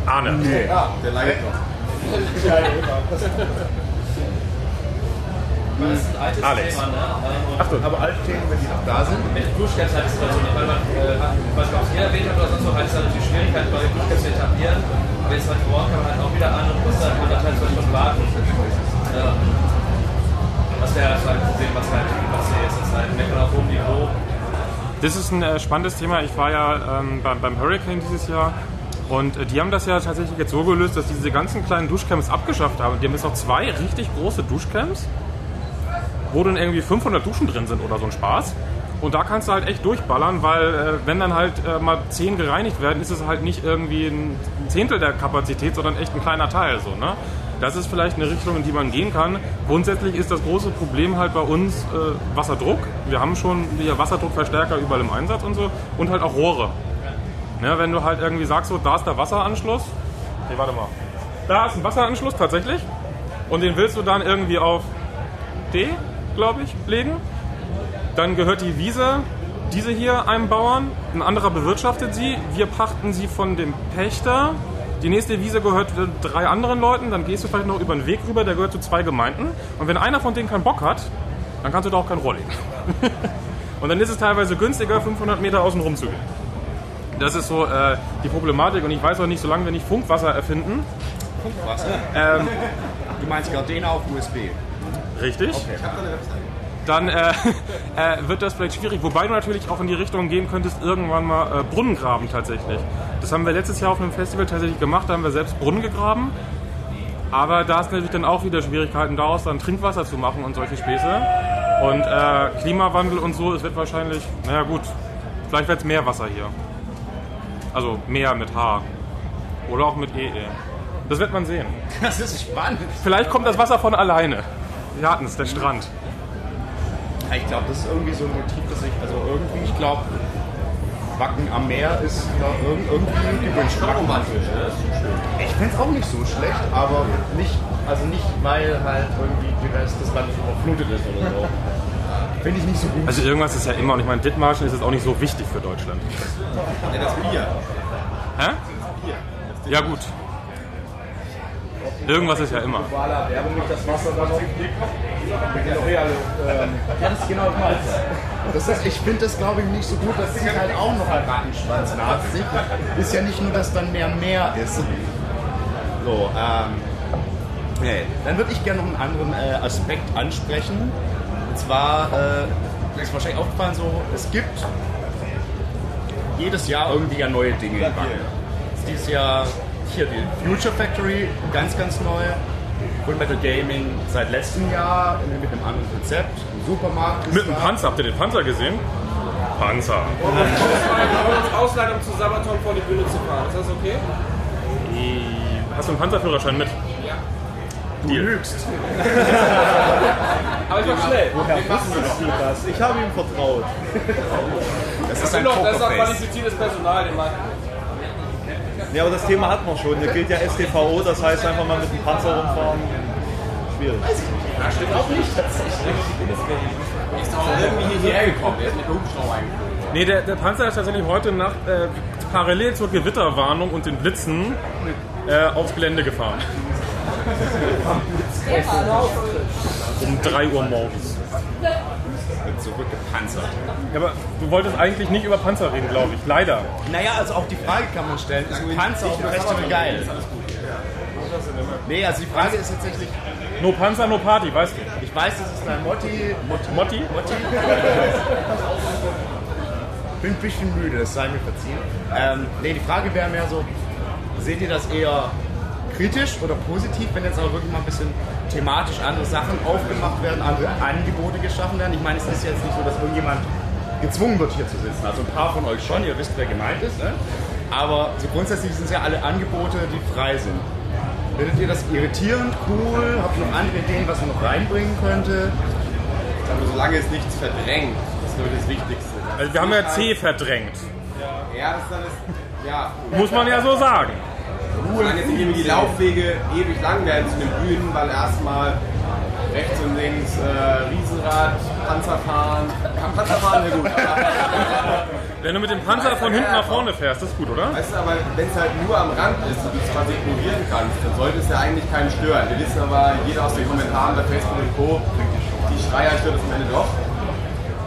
Arne. Ja, der leidet noch. Das ist ein altes Alex. Thema, ne? Achtung. Aber alte Themen, wenn die noch da sind. Mit Duschcaps hat es also nicht, weil man, äh, hat, ich es jeder erwähnt hat oder sonst so, hat es halt natürlich Schwierigkeiten, neue Duschcaps zu etablieren. Aber jetzt halt vor Ort kann man halt auch wieder an und muss dann anderthalb, zwei Stunden warten. Ja. Das wäre halt so ein Problem, was halt, was hier jetzt ist, halt meckern auf hohem Niveau. Das ist ein äh, spannendes Thema. Ich war ja ähm, beim, beim Hurricane dieses Jahr und äh, die haben das ja tatsächlich jetzt so gelöst, dass die diese ganzen kleinen Duschcamps abgeschafft haben. Die haben jetzt noch zwei richtig große Duschcamps, wo dann irgendwie 500 Duschen drin sind oder so ein Spaß. Und da kannst du halt echt durchballern, weil äh, wenn dann halt äh, mal 10 gereinigt werden, ist es halt nicht irgendwie ein Zehntel der Kapazität, sondern echt ein kleiner Teil. So, ne? Das ist vielleicht eine Richtung, in die man gehen kann. Grundsätzlich ist das große Problem halt bei uns äh, Wasserdruck. Wir haben schon hier Wasserdruckverstärker überall im Einsatz und so. Und halt auch Rohre. Ne, wenn du halt irgendwie sagst, so, da ist der Wasseranschluss. Nee, warte mal. Da ist ein Wasseranschluss tatsächlich. Und den willst du dann irgendwie auf D, glaube ich, legen. Dann gehört die Wiese, diese hier, einem Bauern. Ein anderer bewirtschaftet sie. Wir pachten sie von dem Pächter. Die nächste Wiese gehört drei anderen Leuten. Dann gehst du vielleicht noch über einen Weg rüber, der gehört zu zwei Gemeinden. Und wenn einer von denen keinen Bock hat, dann kannst du da auch kein Rohr legen. Und dann ist es teilweise günstiger, 500 Meter außen rum zu gehen. Das ist so äh, die Problematik. Und ich weiß auch nicht, solange wir nicht Funkwasser erfinden, Funkwasser. ähm, Du meinst Gardena auf USB. Richtig. Dann äh, äh, wird das vielleicht schwierig. Wobei du natürlich auch in die Richtung gehen könntest, irgendwann mal äh, Brunnen graben tatsächlich. Das haben wir letztes Jahr auf einem Festival tatsächlich gemacht. Da haben wir selbst Brunnen gegraben. Aber da ist natürlich dann auch wieder Schwierigkeiten, daraus dann Trinkwasser zu machen und solche Späße. Und äh, Klimawandel und so, es wird wahrscheinlich, naja gut, vielleicht wird es Meerwasser hier. Also Meer mit H. Oder auch mit EE. Das wird man sehen. Das ist spannend. Vielleicht kommt das Wasser von alleine. Wir hatten es, der Strand. Ich glaube, das ist irgendwie so ein Motiv, das ich, also irgendwie, ich glaube, Wacken am Meer ist da irg- irgendwie gewünscht. romantisch, ne? Ich fände es auch nicht so schlecht, aber nicht, also nicht, weil halt irgendwie der Rest des Landes überflutet ist oder so. Finde ich nicht so gut. Also irgendwas ist ja immer, und ich meine, Dithmarschen ist jetzt auch nicht so wichtig für Deutschland. Ja, das Bier. Hä? Ja gut. Irgendwas ist ja immer. Nicht das ist genau ich finde das, glaube ich, nicht so gut. Das zieht halt auch noch einen Rattenschwanz nach sich. Ist ja nicht nur, dass dann mehr Meer ist. So, ähm. Nee. Dann würde ich gerne noch einen anderen äh, Aspekt ansprechen. Und zwar äh, ist wahrscheinlich aufgefallen so, es gibt jedes Jahr irgendwie ja neue Dinge in Wacken. Dieses Jahr hier die Future Factory, ganz, ganz neu. Full Metal Gaming seit letztem Jahr mit einem anderen Konzept. Ein Supermarkt. ist Mit dem da. Panzer, habt ihr den Panzer gesehen? Panzer. Ausleitung zu Sabaton vor die Bühne zu fahren. Ist das okay? Hast du einen Panzerführerschein mit? Du lügst. Aber ich mach schnell. Das. Ich habe ihm vertraut. Das ist Das ein auch, das auch Pokerface. qualifiziertes Personal, den man. Ja, aber das Thema hat man schon. Hier gilt ja STVO, das heißt einfach mal mit dem Panzer rumfahren. Schwierig. Ist doch irgendwie hierher gekommen. Der ist mit dem Hubschrauber eingeflogen. Nee, der, der Panzer ist tatsächlich heute Nacht äh, parallel zur Gewitterwarnung und den Blitzen äh, aufs Gelände gefahren. Um 3 Uhr morgens. Wird zurückgepanzert. Ja, aber du wolltest eigentlich nicht über Panzer reden, glaube ich. Leider. Naja, also auch die Frage kann man stellen, ist ein Panzer auf Festival geil? Nee, also die Frage ist tatsächlich, No Panzer, no Party, weißt du. ich weiß, das ist dein Motti, Motti, Motti? Motti. Bin ein bisschen müde, das sei mir verziehen. Ähm, nee, die Frage wäre mehr so, seht ihr das eher kritisch oder positiv, wenn jetzt auch wirklich mal ein bisschen thematisch andere Sachen aufgemacht werden, andere Angebote geschaffen werden? Ich meine, es ist jetzt nicht so, dass irgendjemand gezwungen wird, hier zu sitzen. Also ein paar von euch schon, ihr wisst, wer gemeint ist. Ne? Aber so grundsätzlich sind es ja alle Angebote, die frei sind. Findet ihr das irritierend, cool? Habt ihr noch andere Ideen, was man noch reinbringen könnte? Aber solange es nichts verdrängt, ist nur das Wichtigste. Also wir haben ja C verdrängt. Ja, das ist dann das. Ja, Muss man ja so sagen. Solange jetzt irgendwie die Laufwege ewig lang werden zu den Bühnen, weil erstmal rechts und links äh, Riesenrad, Panzerfahren. Panzerfahren, ja gut. Wenn du mit dem Panzer von hinten nach vorne fährst, das ist gut, oder? Weißt du, aber wenn es halt nur am Rand ist und du es quasi ignorieren kannst, dann sollte es ja eigentlich keinen stören. Wir wissen aber, jeder aus den Kommentaren bei Facebook und Co., die Schreier stört es am Ende doch.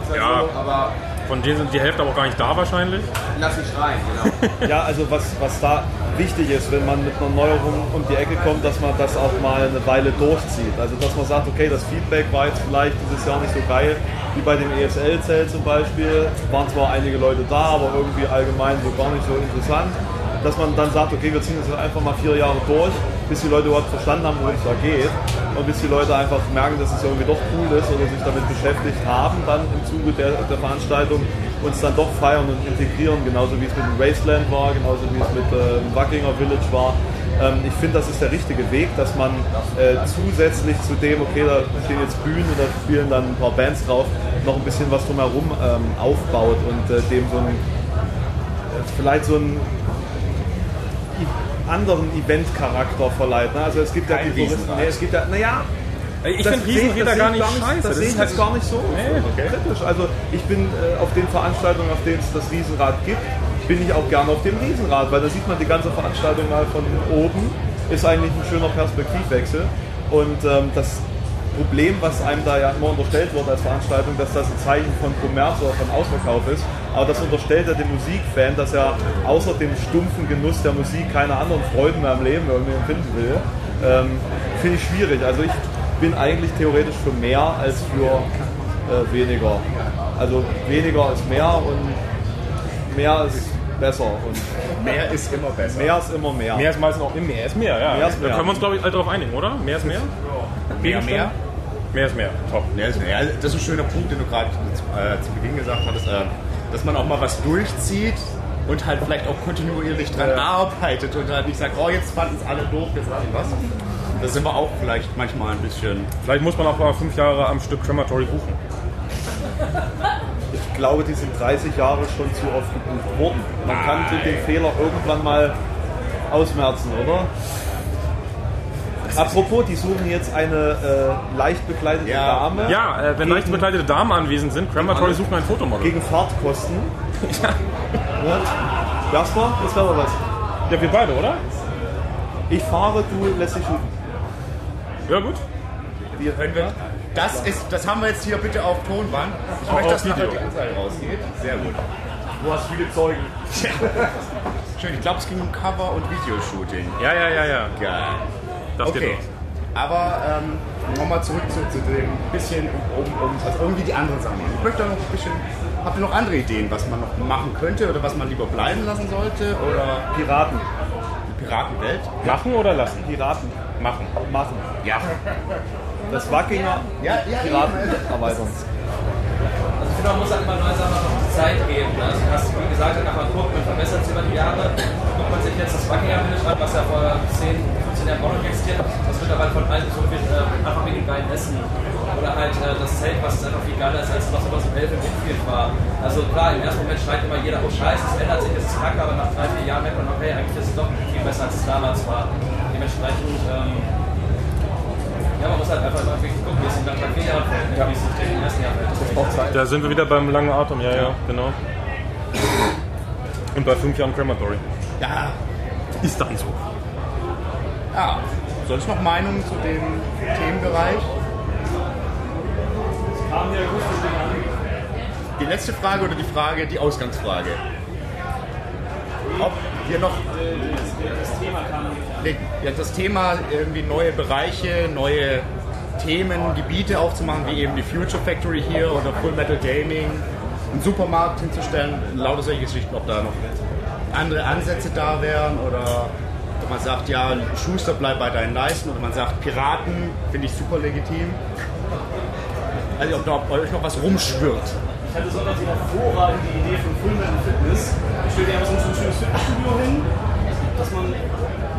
Ist halt Ja. so, aber Von denen sind die Hälfte aber auch gar nicht da wahrscheinlich. lass sie schreien, genau. Ja, also was, was da wichtig ist, wenn man mit einer Neuerung um die Ecke kommt, dass man das auch mal eine Weile durchzieht. Also dass man sagt, okay, das Feedback war jetzt vielleicht dieses Jahr nicht so geil, wie bei dem ESL-Zelt zum Beispiel. Waren zwar einige Leute da, aber irgendwie allgemein so gar nicht so interessant. Dass man dann sagt, okay, wir ziehen das jetzt einfach mal vier Jahre durch, bis die Leute überhaupt verstanden haben, worum es da geht. Und bis die Leute einfach merken, dass es irgendwie doch cool ist oder sich damit beschäftigt haben, dann im Zuge der, der Veranstaltung uns dann doch feiern und integrieren, genauso wie es mit dem Wasteland war, genauso wie es mit äh, dem Wackinger Village war. Ähm, ich finde, das ist der richtige Weg, dass man äh, zusätzlich zu dem, okay, da stehen jetzt Bühnen und da spielen dann ein paar Bands drauf, noch ein bisschen was drumherum ähm, aufbaut und äh, dem so ein, äh, vielleicht so einen i- anderen Event-Charakter verleiht. Ne? Also es gibt ja Kein die Riesenrad. nee, es gibt ja, naja, Ich das finde Riesenräder das gar sehe ich nicht scheiße. Das sehe ich jetzt gar nicht so Nee. kritisch. Also ich bin äh, auf den Veranstaltungen, auf denen es das Riesenrad gibt, bin ich auch gerne auf dem Riesenrad, weil da sieht man die ganze Veranstaltung mal von oben. Ist eigentlich ein schöner Perspektivwechsel. Und ähm, das Problem, was einem da ja immer unterstellt wird als Veranstaltung, dass das ein Zeichen von Kommerz oder von Ausverkauf ist. Aber das unterstellt ja dem Musikfan, dass er außer dem stumpfen Genuss der Musik keine anderen Freuden mehr im Leben irgendwie empfinden will. Ähm, Finde ich schwierig. Also ich bin eigentlich theoretisch für mehr als für äh, weniger. Also weniger ist mehr und mehr ist besser. Und Mehr ist immer besser. mehr ist immer mehr. Mehr ist meistens auch mehr ist mehr, ja. Mehr ist Da mehr. können wir uns, glaube ich, alle drauf einigen, oder? Mehr ist mehr? Mehr, mehr. Mehr ist mehr. Top. Ja, das ja, das ist ein schöner Punkt, den du gerade äh, zu Beginn gesagt hattest, äh, dass man auch mal was durchzieht und halt vielleicht auch kontinuierlich dran arbeitet und halt nicht sagt, oh, jetzt fanden es alle doof, jetzt machen was. Da sind wir auch vielleicht manchmal ein bisschen. Vielleicht muss man auch mal fünf Jahre am Stück Crematory buchen. Ich glaube, die sind 30 Jahre schon zu oft gebucht worden. Man kann den Fehler irgendwann mal ausmerzen, oder? Apropos, die suchen jetzt eine äh, leicht bekleidete Ja. Dame Ja, äh, wenn leicht bekleidete Damen anwesend sind, Crematory sucht ein Fotomodel. gegen Fahrtkosten. Ja. Jasper, das wäre was. Ja, wir beide, oder? Ich fahre, du lässt dich shooten. Ja, gut. Wir Können wir, das, ist, das haben wir jetzt hier bitte auf Tonband. Ich möchte, dass nachher die Anzeige rausgeht. Sehr gut. Du hast viele Zeugen. Schön, ich glaube, es ging um Cover- und Videoshooting. Ja, ja, ja, ja. Geil. Das geht Okay. los. Aber ähm, nochmal zurück zu, zu dem bisschen, um, um also irgendwie die anderen Sachen machen. Ich möchte noch ein bisschen. Habt ihr noch andere Ideen, was man noch machen könnte oder was man lieber bleiben lassen sollte? Oder Piraten. die Piratenwelt? Machen oder lassen? Piraten. Machen. Machen. Ja. Das Wackinger Ja, ja, Piraten eben. erweitern. Also ich finde, man muss halt immer neue Sachen noch Zeit geben. Ne? Also du hast, wie gesagt, halt einfach guckt, man verbessert sich über die Jahre. Guckt man sich jetzt das Wackinger an, was ja vor 10, 15 Jahren auch noch existiert. Das wird aber von allen so viel, äh, einfach wegen geilen Essen. Oder halt äh, das Zelt, was einfach viel geiler ist, als was 2011 im Winfield war. Also klar, im ersten Moment schreit immer jeder, oh scheiße, es ändert sich, es ist kacke, aber nach drei, vier Jahren merkt man, okay, eigentlich ist es doch viel besser, als es damals war. Dementsprechend, ähm, ja, man muss halt einfach immer wirklich gucken, wie es in nach drei, vier Jahren fällt, wie es sich im ersten Jahr fällt. Da sind wir wieder beim langen Atem, ja, ja, genau. Und bei fünf Jahren Crematory. Ja. Ist dann so. ja. Sonst noch Meinungen zu dem Themenbereich? Die letzte Frage oder die Frage, die Ausgangsfrage? Ob wir noch ja, das Thema irgendwie neue Bereiche, neue Themen, Gebiete aufzumachen, wie eben die Future Factory hier oder Full Metal Gaming, einen Supermarkt hinzustellen, lauter solche Geschichten, ob da noch andere Ansätze da wären oder man sagt, ja, Schuster bleib bei deinen Leisten oder man sagt, Piraten finde ich super legitim. Also ob da ob euch noch was rumschwirrt. Ich hatte sonntags die hervorragende Idee von Full Metal Fitness. Ich stelle dir einfach so ein schönes Fitnessstudio hin, dass man.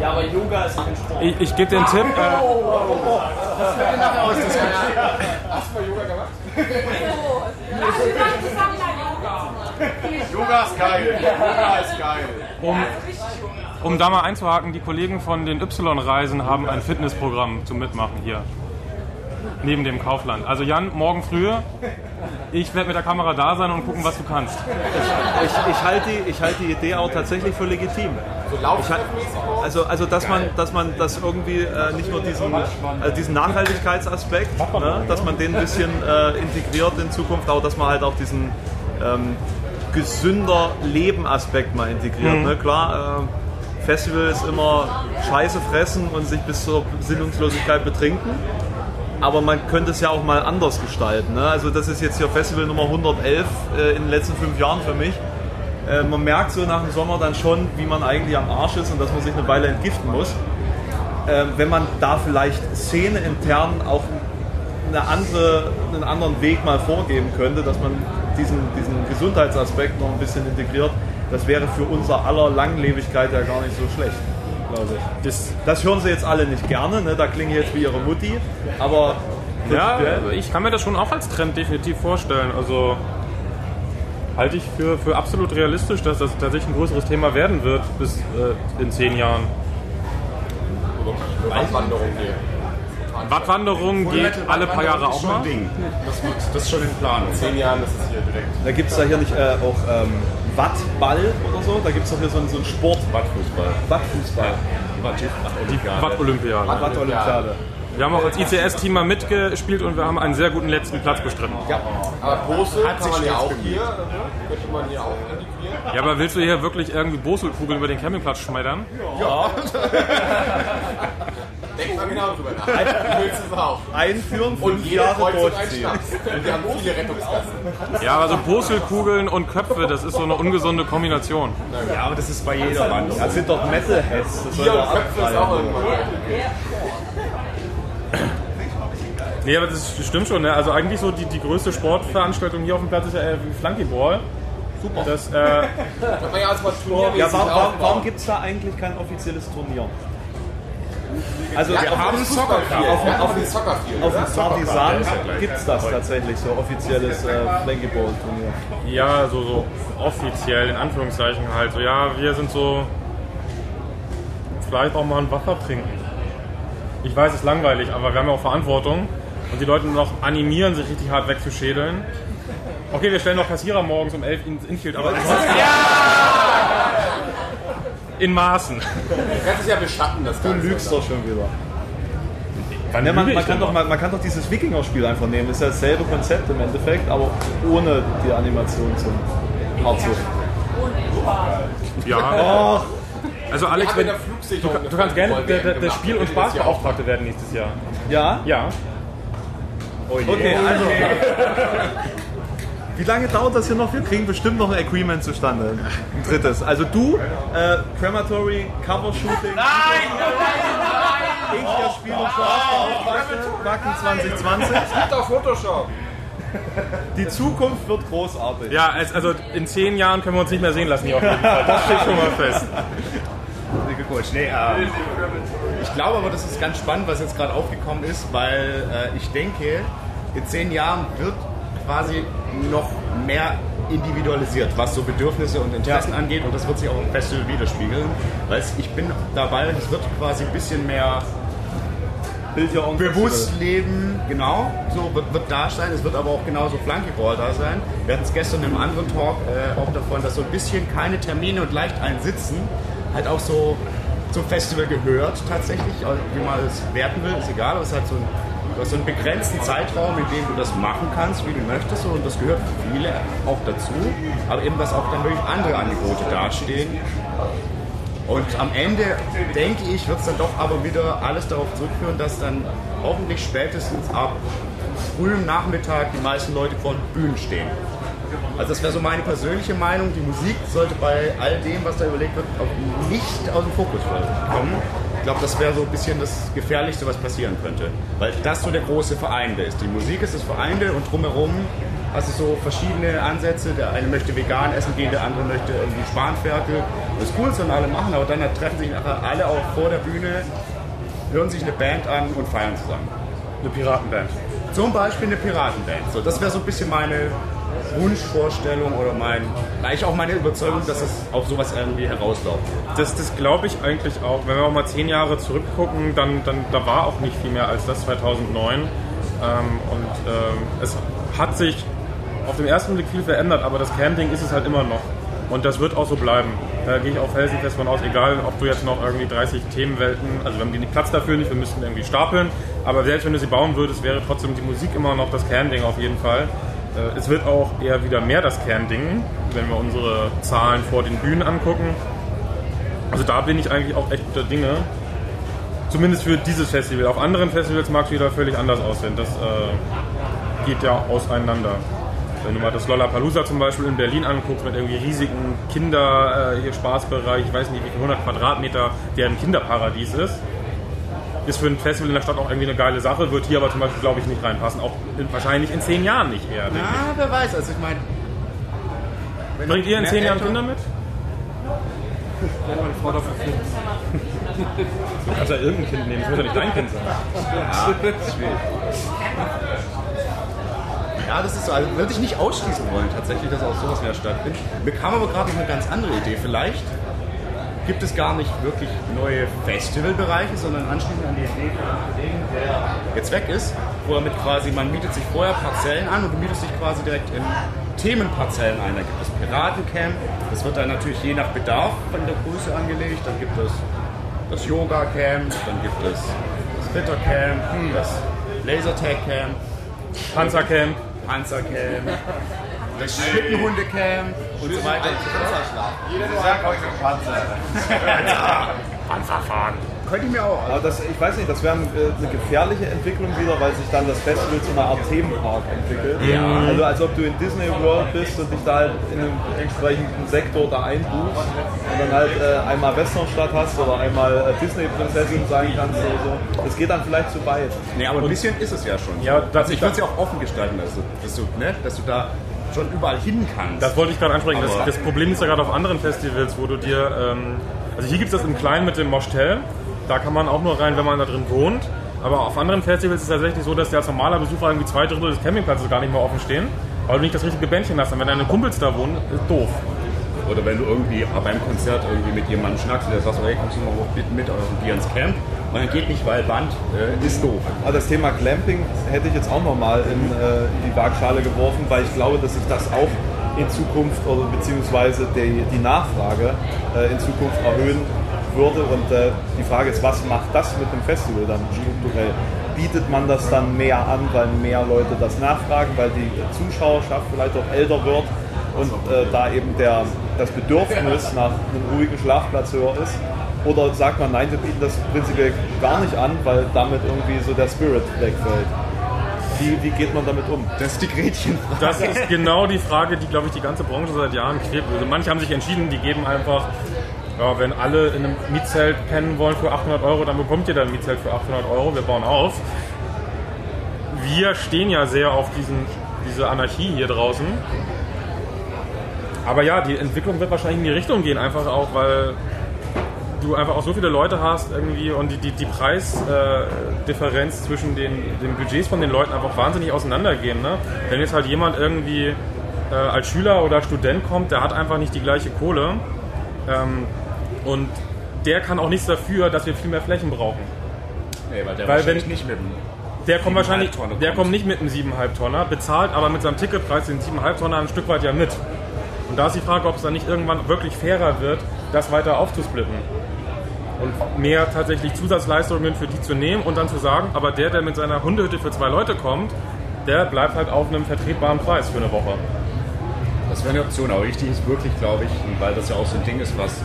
Ja, aber Yoga ist kein Sport. Ich, ich gebe dir einen Tipp. Äh, Yoga ist geil. Yoga ist geil. um, um da mal einzuhaken, die Kollegen von den Y-Reisen haben ein Fitnessprogramm zum Mitmachen hier. neben dem Kaufland. Also Jan, morgen früh, ich werde mit der Kamera da sein und gucken, was du kannst. Ich, ich halte die, ich halt die Idee auch tatsächlich für legitim. Ich also, also dass man, dass man das irgendwie äh, nicht nur diesen, also diesen Nachhaltigkeitsaspekt, ne, dass man den ein bisschen äh, integriert in Zukunft, aber dass man halt auch diesen ähm, gesünder Leben-Aspekt mal integriert. Ne? Klar, äh, Festival ist immer Scheiße fressen und sich bis zur Besinnungslosigkeit betrinken. Aber man könnte es ja auch mal anders gestalten. Ne? Also das ist jetzt hier Festival Nummer 111 äh, in den letzten fünf Jahren für mich. Äh, man merkt so nach dem Sommer dann schon, wie man eigentlich am Arsch ist und dass man sich eine Weile entgiften muss. Ähm, wenn man da vielleicht Szene intern auch eine andere, einen anderen Weg mal vorgeben könnte, dass man diesen, diesen Gesundheitsaspekt noch ein bisschen integriert, das wäre für unser aller Langlebigkeit ja gar nicht so schlecht, glaube ich. Das, Das hören sie jetzt alle nicht gerne, ne? da klinge ich jetzt wie ihre Mutti, aber ja, ich kann mir das schon auch als Trend definitiv vorstellen. Also halte ich für, für absolut realistisch, dass das tatsächlich ein größeres Thema werden wird bis äh, in zehn Jahren. Waldwanderung hier. Wattwanderung geht alle paar Jahre auch mal. Ding. Das, wird, das ist schon in Planung. In zehn Jahren ist es hier direkt. Da gibt es da hier nicht äh, auch ähm, Wattball oder so? Da gibt es doch hier so, einen- so einen Sport. Wattfußball. Wattfußball. Watt-Olympiade. Watt-Olympiade. Wir haben auch als ICS-Team mal mitgespielt und wir haben einen sehr guten letzten Platz bestritten. Aber Bose Hat kann sich man ja auch hier, äh, könnte man hier auch integrieren. Ja, aber willst du hier wirklich irgendwie Boselkugeln über den Campingplatz schmettern? Denk mal genau drüber nach. Willst es auch. Einführen, Und fünf jede Jahre durchziehen. Und wir haben viele Rettungskassen. Ja, also Boselkugeln und Köpfe, das ist so eine ungesunde Kombination. Ja, aber das ist bei jeder Wanderung. Das sind doch Metalheads. Das soll und Köpfe ist auch irgendwann. Nee, aber das stimmt schon. Ne? Also eigentlich so die, die größte Sportveranstaltung hier auf dem Platz ist ja äh, Flunkyball. Super. Das, äh, ja Ja, warum, warum gibt es da eigentlich kein offizielles Turnier? Also Ja, auf, auf haben dem Soccer Soccerfield. auf- Ja, auf- auf dem Soccerfield. auf dem Partisan ja gibt es das tatsächlich, so offizielles äh, Flankyball-Turnier. ja, so, so offiziell, in Anführungszeichen halt. So, ja, wir sind so. Vielleicht auch mal ein Wasser trinken. Ich weiß, es ist langweilig, aber wir haben ja auch Verantwortung. Und die Leute noch animieren, sich richtig hart wegzuschädeln. Okay, wir stellen noch Kassierer morgens um 11 ins Infield, aber ansonsten. In Maßen. Du kannst es ja beschatten, das Du Ganze. lügst doch schon wieder. Wann Ja, man, man, kann doch, man, man kann doch dieses Wikinger-Spiel einfach nehmen. Das ist ja dasselbe Konzept im Endeffekt, aber ohne die Animation zum Herzog. Ja. Och, Also Alex, wenn, der du, du kannst gerne der, der, der. Spiel- und Spaßbeauftragte werden nächstes Jahr. ja? Ja. Okay, also. Wie lange dauert das hier noch? Wir kriegen bestimmt noch ein Agreement zustande. Ein drittes. Also du, äh, Crematory, Cover Shooting. Nein! Ich, der Spiel und Spaßbeauftragte, Wacken 2020. Gibt auf Photoshop. Die Zukunft wird großartig. Ja, es- also in zehn Jahren können wir uns nicht mehr sehen lassen hier auf jeden Fall. Das steht schon mal fest. Nee, ähm, ich glaube aber, das ist ganz spannend, was jetzt gerade aufgekommen ist, weil äh, ich denke, in zehn Jahren wird quasi noch mehr individualisiert, was so Bedürfnisse und Interessen angeht und das wird sich auch im Festival widerspiegeln, weil ich bin dabei, es wird quasi ein bisschen mehr ja bewusst leben, genau, so wird, wird da sein. Es wird aber auch genauso Flunkyball da sein. Wir hatten es gestern im anderen Talk äh, auch davon, dass so ein bisschen keine Termine und leicht ein Sitzen halt auch so zum Festival gehört tatsächlich. Also, wie man es werten will, ist egal, aber es hat so ein, so einen begrenzten Zeitraum, in dem du das machen kannst, wie du möchtest und das gehört für viele auch dazu. Aber eben, dass auch dann wirklich andere Angebote dastehen, und am Ende, denke ich, wird es dann doch aber wieder alles darauf zurückführen, dass dann hoffentlich spätestens ab frühem Nachmittag die meisten Leute vor den Bühnen stehen. Also das wäre so meine persönliche Meinung. Die Musik sollte bei all dem, was da überlegt wird, auch nicht aus dem Fokus kommen. Ich glaube, das wäre so ein bisschen das Gefährlichste, was passieren könnte. Weil das so der große Vereinde ist. Die Musik ist das Vereinde und drumherum hast du so verschiedene Ansätze. Der eine möchte vegan essen gehen, der andere möchte irgendwie Spanferkel. Das ist cool, sollen alle machen, aber dann treffen sich nachher alle auch vor der Bühne, hören sich eine Band an und feiern zusammen. Eine Piratenband. Zum Beispiel eine Piratenband. So, das wäre so ein bisschen meine Wunschvorstellung oder mein, eigentlich auch meine Überzeugung, dass es auf sowas irgendwie herauslaufen wird. Das, das glaube ich eigentlich auch. Wenn wir auch mal zehn Jahre zurückgucken, dann, dann da war auch nicht viel mehr als das 2009. Ähm, und ähm, es hat sich auf den ersten Blick viel verändert, aber das Camping ist es halt immer noch. Und das wird auch so bleiben. Da gehe ich auch felsenfest von aus, egal ob du jetzt noch irgendwie 30 Themenwelten, also wir haben die Platz dafür nicht, wir müssten irgendwie stapeln, aber selbst wenn du sie bauen würdest, wäre trotzdem die Musik immer noch das Kernding auf jeden Fall. Äh, Es wird auch eher wieder mehr das Kernding, wenn wir unsere Zahlen vor den Bühnen angucken. Also da bin ich eigentlich auch echt guter Dinge. Zumindest für dieses Festival. Auf anderen Festivals mag es wieder völlig anders aussehen. Das äh, geht ja auseinander. Wenn du mal das Lollapalooza zum Beispiel in Berlin anguckst, mit irgendwie riesigen Kinder, äh, ich weiß nicht wie viel, 100 Quadratmeter, der ein Kinderparadies ist, ist für ein Festival in der Stadt auch irgendwie eine geile Sache, wird hier aber zum Beispiel, glaube ich, nicht reinpassen. Auch in, wahrscheinlich in zehn Jahren nicht eher. Ja, wer weiß. Also ich meine. Bringt ihr in zehn Jahren Kinder mit? Wenn meine Frau dafür fliegt. Du kannst ja irgendein Kind nehmen, das muss ja nicht dein Kind sein. Ja, das ist so. Also würde ich nicht ausschließen wollen, tatsächlich, dass auch sowas mehr stattfindet. Mir kam aber gerade noch eine ganz andere Idee. Vielleicht gibt es gar nicht wirklich neue Festivalbereiche, sondern anschließend an die Idee von einem Kollegen, der jetzt weg ist, wo er mit quasi, man mietet sich vorher Parzellen an und du mietest dich quasi direkt in Themenparzellen ein. Da gibt es Piratencamp, das wird dann natürlich je nach Bedarf von der Größe angelegt. Dann gibt es das Yoga-Camp, dann gibt es das Fitter-Camp, das Lasertag-Camp. Panzercamp. Panzercamp, Schlittenhundecamp und so weiter. Panzerfahren. Könnte ich mir auch. Aber das, ich weiß nicht, das wäre äh, eine gefährliche Entwicklung wieder, weil sich dann das Festival zu einer Art Themenpark entwickelt. Also als ob du in Disney World bist und dich da halt in einem entsprechenden Sektor da einbuchst und dann halt äh, einmal Westernstadt hast oder einmal äh, Disney-Prinzessin sein kannst oder so. Das geht dann vielleicht zu weit. Nee, aber ein bisschen ist es ja schon. Ja, das- also ich würde es ja auch offen gestalten, dass du, dass du, ne, dass du da schon überall hin kannst. Das wollte ich gerade ansprechen. Das, das Problem ist ja gerade auf anderen Festivals, wo du dir. Ähm, also hier gibt es das im Kleinen mit dem Moschtel. Da kann man auch nur rein, wenn man da drin wohnt. Aber auf anderen Festivals ist es tatsächlich so, dass der als normaler Besucher irgendwie zwei Drittel des Campingplatzes gar nicht mehr offen stehen, weil du nicht das richtige Bändchen hast. Und wenn deine Kumpels da wohnen, ist doof. Oder wenn du irgendwie beim Konzert irgendwie mit jemandem schnackst und der sagt, hey, kommst du mal mit, mit irgendwie ins Camp? Dann geht nicht, weil Band äh, ist doof. Aber das Thema Glamping hätte ich jetzt auch nochmal in, äh, die Waagschale geworfen, weil ich glaube, dass sich das auch in Zukunft oder beziehungsweise die, die Nachfrage äh, in Zukunft erhöhen würde. Und äh, die Frage ist, was macht das mit dem Festival dann strukturell? Bietet man das dann mehr an, weil mehr Leute das nachfragen, weil die Zuschauerschaft vielleicht auch älter wird und äh, da eben der, das Bedürfnis nach einem ruhigen Schlafplatz höher ist? Oder sagt man, nein, wir bieten das prinzipiell gar nicht an, weil damit irgendwie so der Spirit wegfällt? Wie, wie geht man damit um? Das ist die Gretchenfrage. Das ist genau die Frage, die, glaube ich, die ganze Branche seit Jahren quält. Also manche haben sich entschieden, die geben einfach, ja, wenn alle in einem Mietzelt pennen wollen für 800 Euro, dann bekommt ihr dann ein Mietzelt für 800 Euro. Wir bauen auf. Wir stehen ja sehr auf diesen, diese Anarchie hier draußen. Aber ja, die Entwicklung wird wahrscheinlich in die Richtung gehen, einfach auch, weil du einfach auch so viele Leute hast irgendwie und die, die, die Preisdifferenz zwischen den, den Budgets von den Leuten einfach wahnsinnig auseinandergehen. Ne? Wenn jetzt halt jemand irgendwie äh, als Schüler oder Student kommt, der hat einfach nicht die gleiche Kohle ähm, und der kann auch nichts dafür, dass wir viel mehr Flächen brauchen. Nee, weil der Weil wahrscheinlich wenn- nicht mit dem Der kommt wahrscheinlich, 7,5 Tonner der kommt. kommt nicht mit einem 7,5 Tonner, bezahlt aber mit seinem Ticketpreis den 7,5 Tonner ein Stück weit ja mit. Und da ist die Frage, ob es dann nicht irgendwann wirklich fairer wird, das weiter aufzusplitten. Und mehr tatsächlich Zusatzleistungen für die zu nehmen und dann zu sagen, aber der, der mit seiner Hundehütte für zwei Leute kommt, der bleibt halt auf einem vertretbaren Preis für eine Woche. Das wäre eine Option, aber wichtig ist wirklich, glaube ich, weil das ja auch so ein Ding ist, was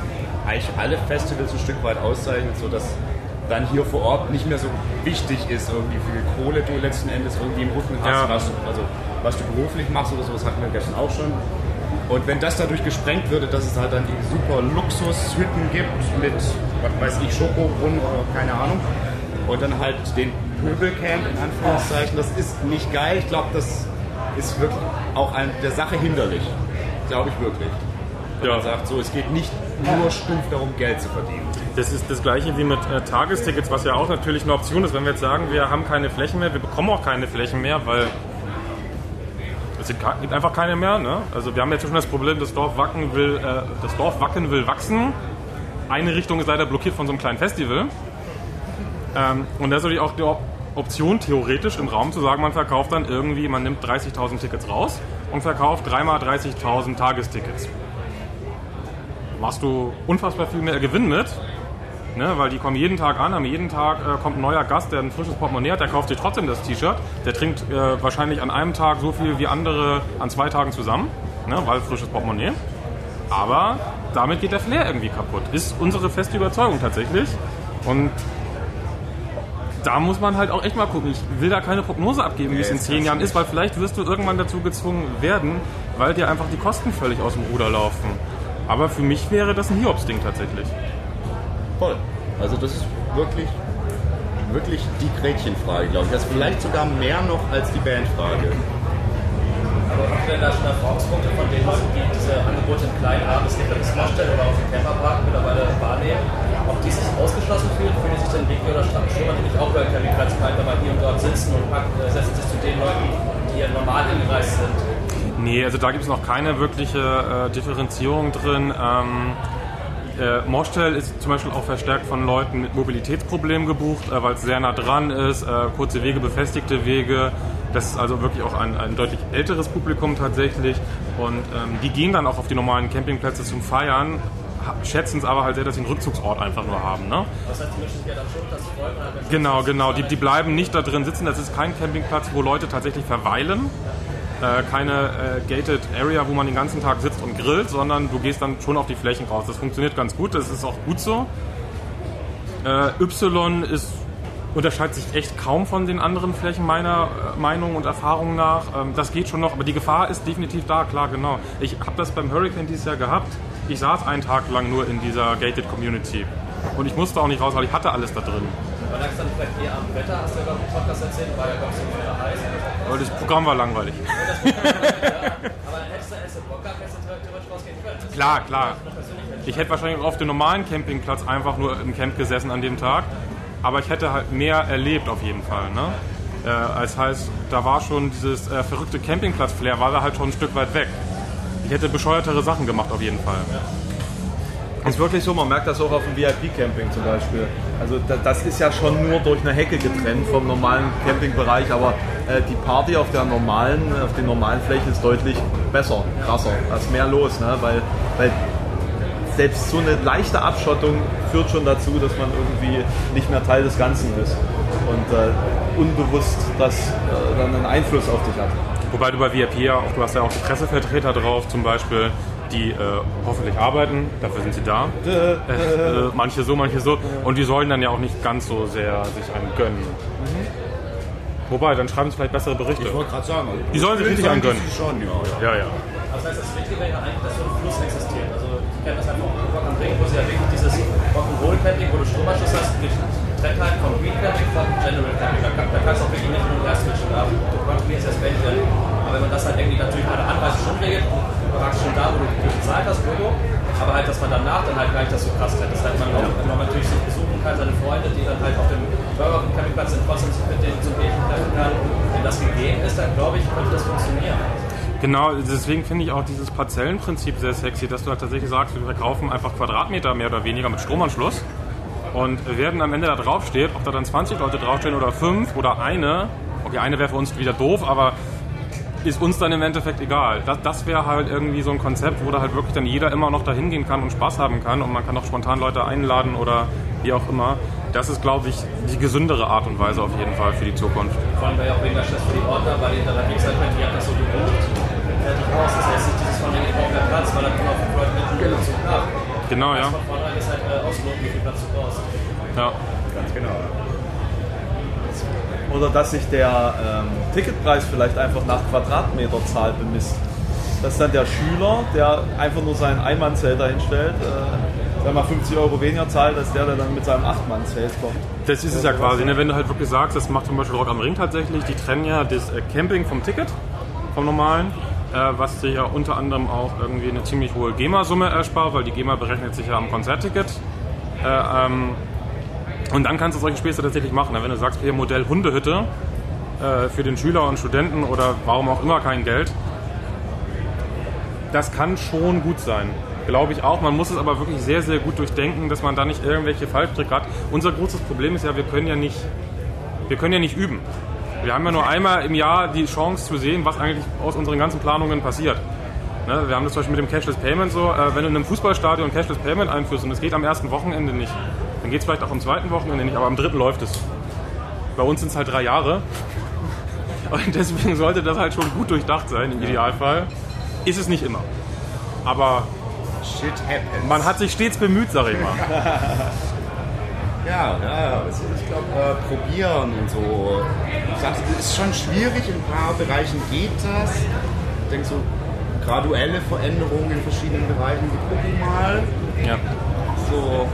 eigentlich alle Festivals ein Stück weit auszeichnet, sodass dann hier vor Ort nicht mehr so wichtig ist, irgendwie wie viel Kohle du letzten Endes irgendwie im Rücken hast, Ja. was, also, was du beruflich machst oder sowas hatten wir gestern auch schon. Und wenn das dadurch gesprengt würde, dass es halt dann die super Luxushütten gibt mit, was weiß ich, Schokobrunnen oder keine Ahnung, und dann halt den Pöbelcamp in Anführungszeichen, das ist nicht geil. Ich glaube, das ist wirklich auch an der Sache hinderlich. Glaube ich wirklich. Wenn Ja. man sagt, so, es geht nicht nur stumpf darum, Geld zu verdienen. Das ist das gleiche wie mit äh, Tagestickets, was ja auch natürlich eine Option ist. Wenn wir jetzt sagen, wir haben keine Flächen mehr, wir bekommen auch keine Flächen mehr, weil es gibt einfach keine mehr. Ne? Also wir haben jetzt schon das Problem, das Dorf Wacken will, äh, das Dorf Wacken will wachsen. Eine Richtung ist leider blockiert von so einem kleinen Festival. Ähm, und das ist natürlich auch die Op Option theoretisch im Raum zu sagen, man verkauft dann irgendwie, man nimmt 30.000 Tickets raus und verkauft dreimal 30.000 Tagestickets. Machst du unfassbar viel mehr Gewinn mit, ne, weil die kommen jeden Tag an, haben jeden Tag äh, kommt ein neuer Gast, der ein frisches Portemonnaie hat, der kauft sich trotzdem das T-Shirt, der trinkt äh, wahrscheinlich an einem Tag so viel wie andere an zwei Tagen zusammen, ne, weil frisches Portemonnaie. Aber damit geht der Flair irgendwie kaputt. Ist unsere feste Überzeugung tatsächlich. Und da muss man halt auch echt mal gucken. Ich will da keine Prognose abgeben, wie es in zehn Jahren ist, weil vielleicht wirst du irgendwann dazu gezwungen werden, weil dir einfach die Kosten völlig aus dem Ruder laufen. Aber für mich wäre das ein Hiobs-Ding tatsächlich. Voll. Also das ist wirklich, wirklich die Gretchenfrage, glaube ich. Das ist vielleicht sogar mehr noch als die Bandfrage. Habt ihr denn da schon Erfahrungspunkte von denen, die diese Angebote im Kleinen ja das Moschtel oder auch den Camperpark mittlerweile wahrnehmen. Ob die sich ausgeschlossen fühlen, fühlen die sich dann oder Sturm nicht auch bei Campingplatz bleiben, wenn man hier und dort sitzen und packen, äh, setzen sich zu den Leuten, die hier normal hingereist sind. Nee, also da gibt es noch keine wirkliche äh, Differenzierung drin. Ähm, äh, Moschtel ist zum Beispiel auch verstärkt von Leuten mit Mobilitätsproblemen gebucht, äh, weil es sehr nah dran ist, äh, kurze Wege, befestigte Wege. Das ist also wirklich auch ein, ein deutlich älteres Publikum tatsächlich. Und ähm, die gehen dann auch auf die normalen Campingplätze zum Feiern, schätzen es aber halt sehr, dass sie einen Rückzugsort einfach nur haben. Ne? Das heißt, die mischen sich ja dann schon, dass sie wollen. wenn- Genau, genau. Die, die bleiben nicht da drin sitzen. Das ist kein Campingplatz, wo Leute tatsächlich verweilen. Äh, keine äh, gated Area, wo man den ganzen Tag sitzt und grillt, sondern du gehst dann schon auf die Flächen raus. Das funktioniert ganz gut, das ist auch gut so. Äh, y ist, unterscheidet sich echt kaum von den anderen Flächen meiner äh, Meinung und Erfahrung nach. Ähm, das geht schon noch, aber die Gefahr ist definitiv da, klar, genau. Ich habe das beim Hurricane dieses Jahr gehabt. Ich saß einen Tag lang nur in dieser gated Community. Und ich musste auch nicht raus, weil ich hatte alles da drin. Man lag dann vielleicht eher am Wetter, hast du ja glaube ich Podcast erzählt, war ja glaube ich so wieder heiß. Weil das Programm war langweilig. Aber hättest du, hättest du Bock gehabt, hättest du theoretisch rausgehen können. Klar, klar. Ich hätte wahrscheinlich auch auf dem normalen Campingplatz einfach nur im Camp gesessen an dem Tag. Aber ich hätte halt mehr erlebt auf jeden Fall. Ne? Äh, das heißt, da war schon dieses äh, verrückte Campingplatz-Flair, war da halt schon ein Stück weit weg. Ich hätte bescheuertere Sachen gemacht auf jeden Fall. Ist wirklich so, man merkt das auch auf dem VIP-Camping zum Beispiel. Also da, das ist ja schon nur durch eine Hecke getrennt vom normalen Campingbereich, aber äh, die Party auf der normalen, auf den normalen Flächen ist deutlich besser, krasser. Da ist mehr los, ne? weil, weil selbst so eine leichte Abschottung führt schon dazu, dass man irgendwie nicht mehr Teil des Ganzen ist und äh, unbewusst das äh, dann einen Einfluss auf dich hat. Wobei du bei VIP ja auch, du hast ja auch die Pressevertreter drauf zum Beispiel, die äh, hoffentlich arbeiten, dafür sind sie da. Äh, äh, manche so, manche so. Und die sollen dann ja auch nicht ganz so sehr sich einen gönnen. Wobei, dann schreiben sie vielleicht bessere Berichte. Ich wollte gerade sagen, also Die sollen sich richtig angönnen. Schon, ja, ja. Ja, ja. Das heißt, das Wichtige wäre ja eigentlich, dass so ein Fluss existiert. Also ich kenne das halt vom Rock am Ring, wo sie ja wirklich dieses Rock'n'Roll-Camping, wo du Stromanschluss hast, getrennt halt vom Green Camping von General Camping. Da, kann- da kannst du auch wirklich nicht hin und her switchen. Da du kontrollierst das Bändchen. Aber wenn man das halt irgendwie natürlich bei der Anreise schon regelt, praktisch schon da, wo du du bezahlt hast, Logo, aber halt, dass man danach dann halt gar nicht das so krass hat. Das heißt, man auch, wenn man natürlich sich besuchen kann, seine Freunde, die dann halt auf dem Burger und Campingplatz sind, trotzdem sich mit denen zum Bierchen treffen kann. Wenn das gegeben ist, dann glaube ich, könnte das funktionieren. Genau, deswegen finde ich auch dieses Parzellenprinzip sehr sexy, dass du halt tatsächlich sagst, wir verkaufen einfach Quadratmeter mehr oder weniger mit Stromanschluss und werden am Ende da draufsteht, ob da dann 20 Leute draufstehen oder 5 oder eine, okay, eine wäre für uns wieder doof, aber ist uns dann im Endeffekt egal. Das, das wäre halt irgendwie so ein Konzept, wo da halt wirklich dann jeder immer noch dahin gehen kann und Spaß haben kann und man kann auch spontan Leute einladen oder wie auch immer. Das ist, glaube ich, die gesündere Art und Weise auf jeden Fall für die Zukunft. Vor allem wäre ja auch weniger Stress für die Ordner, weil die dann halt nichts halt, die hat das so gebucht, fertig aus. Das heißt nicht dieses von denen, ich brauche mehr Platz, weil dann immer fünf Leute mit genau. Zug nach. Genau, ja. Von vornherein ist halt äh, ausgeloten, wie viel Platz du brauchst. ja. Ganz genau. Oder dass sich der ähm, Ticketpreis vielleicht einfach nach Quadratmeterzahl bemisst. Dass dann der Schüler, der einfach nur sein Einmannzelt dahinstellt, äh, sag mal 50 Euro weniger zahlt, als der, der dann mit seinem Achtmannzelt kommt. Das ist es ja quasi, ne? wenn du halt wirklich sagst, das macht zum Beispiel Rock am Ring tatsächlich, die trennen ja das äh, Camping vom Ticket, vom normalen, was dir ja unter anderem auch irgendwie eine ziemlich hohe GEMA-Summe erspart, weil die GEMA berechnet sich ja am Konzertticket. Äh, ähm, und dann kannst du solche Späße tatsächlich machen. ne? Wenn du sagst, hier Modell Hundehütte äh, für den Schüler und Studenten oder warum auch immer kein Geld, das kann schon gut sein. Glaube ich auch. Man muss es aber wirklich sehr, sehr gut durchdenken, dass man da nicht irgendwelche Fallstricke hat. Unser großes Problem ist ja, wir können ja nicht Wir können ja nicht üben. Wir haben ja nur einmal im Jahr die Chance zu sehen, was eigentlich aus unseren ganzen Planungen passiert. Ne, wir haben das zum Beispiel mit dem Cashless Payment so, äh, wenn du in einem Fußballstadion Cashless Payment einführst und es geht am ersten Wochenende nicht, dann geht es vielleicht auch am zweiten Wochenende nicht, aber am dritten läuft es. Bei uns sind es halt drei Jahre. Und deswegen sollte das halt schon gut durchdacht sein im Idealfall. Ist es nicht immer. Aber Shit happens. man hat sich stets bemüht, sag ich mal. Ja, ja, also ich glaube, äh, probieren und so. Ich sag, es ist schon schwierig, in ein paar Bereichen geht das. Ich denke so, graduelle Veränderungen in verschiedenen Bereichen, wir gucken mal. Ja. So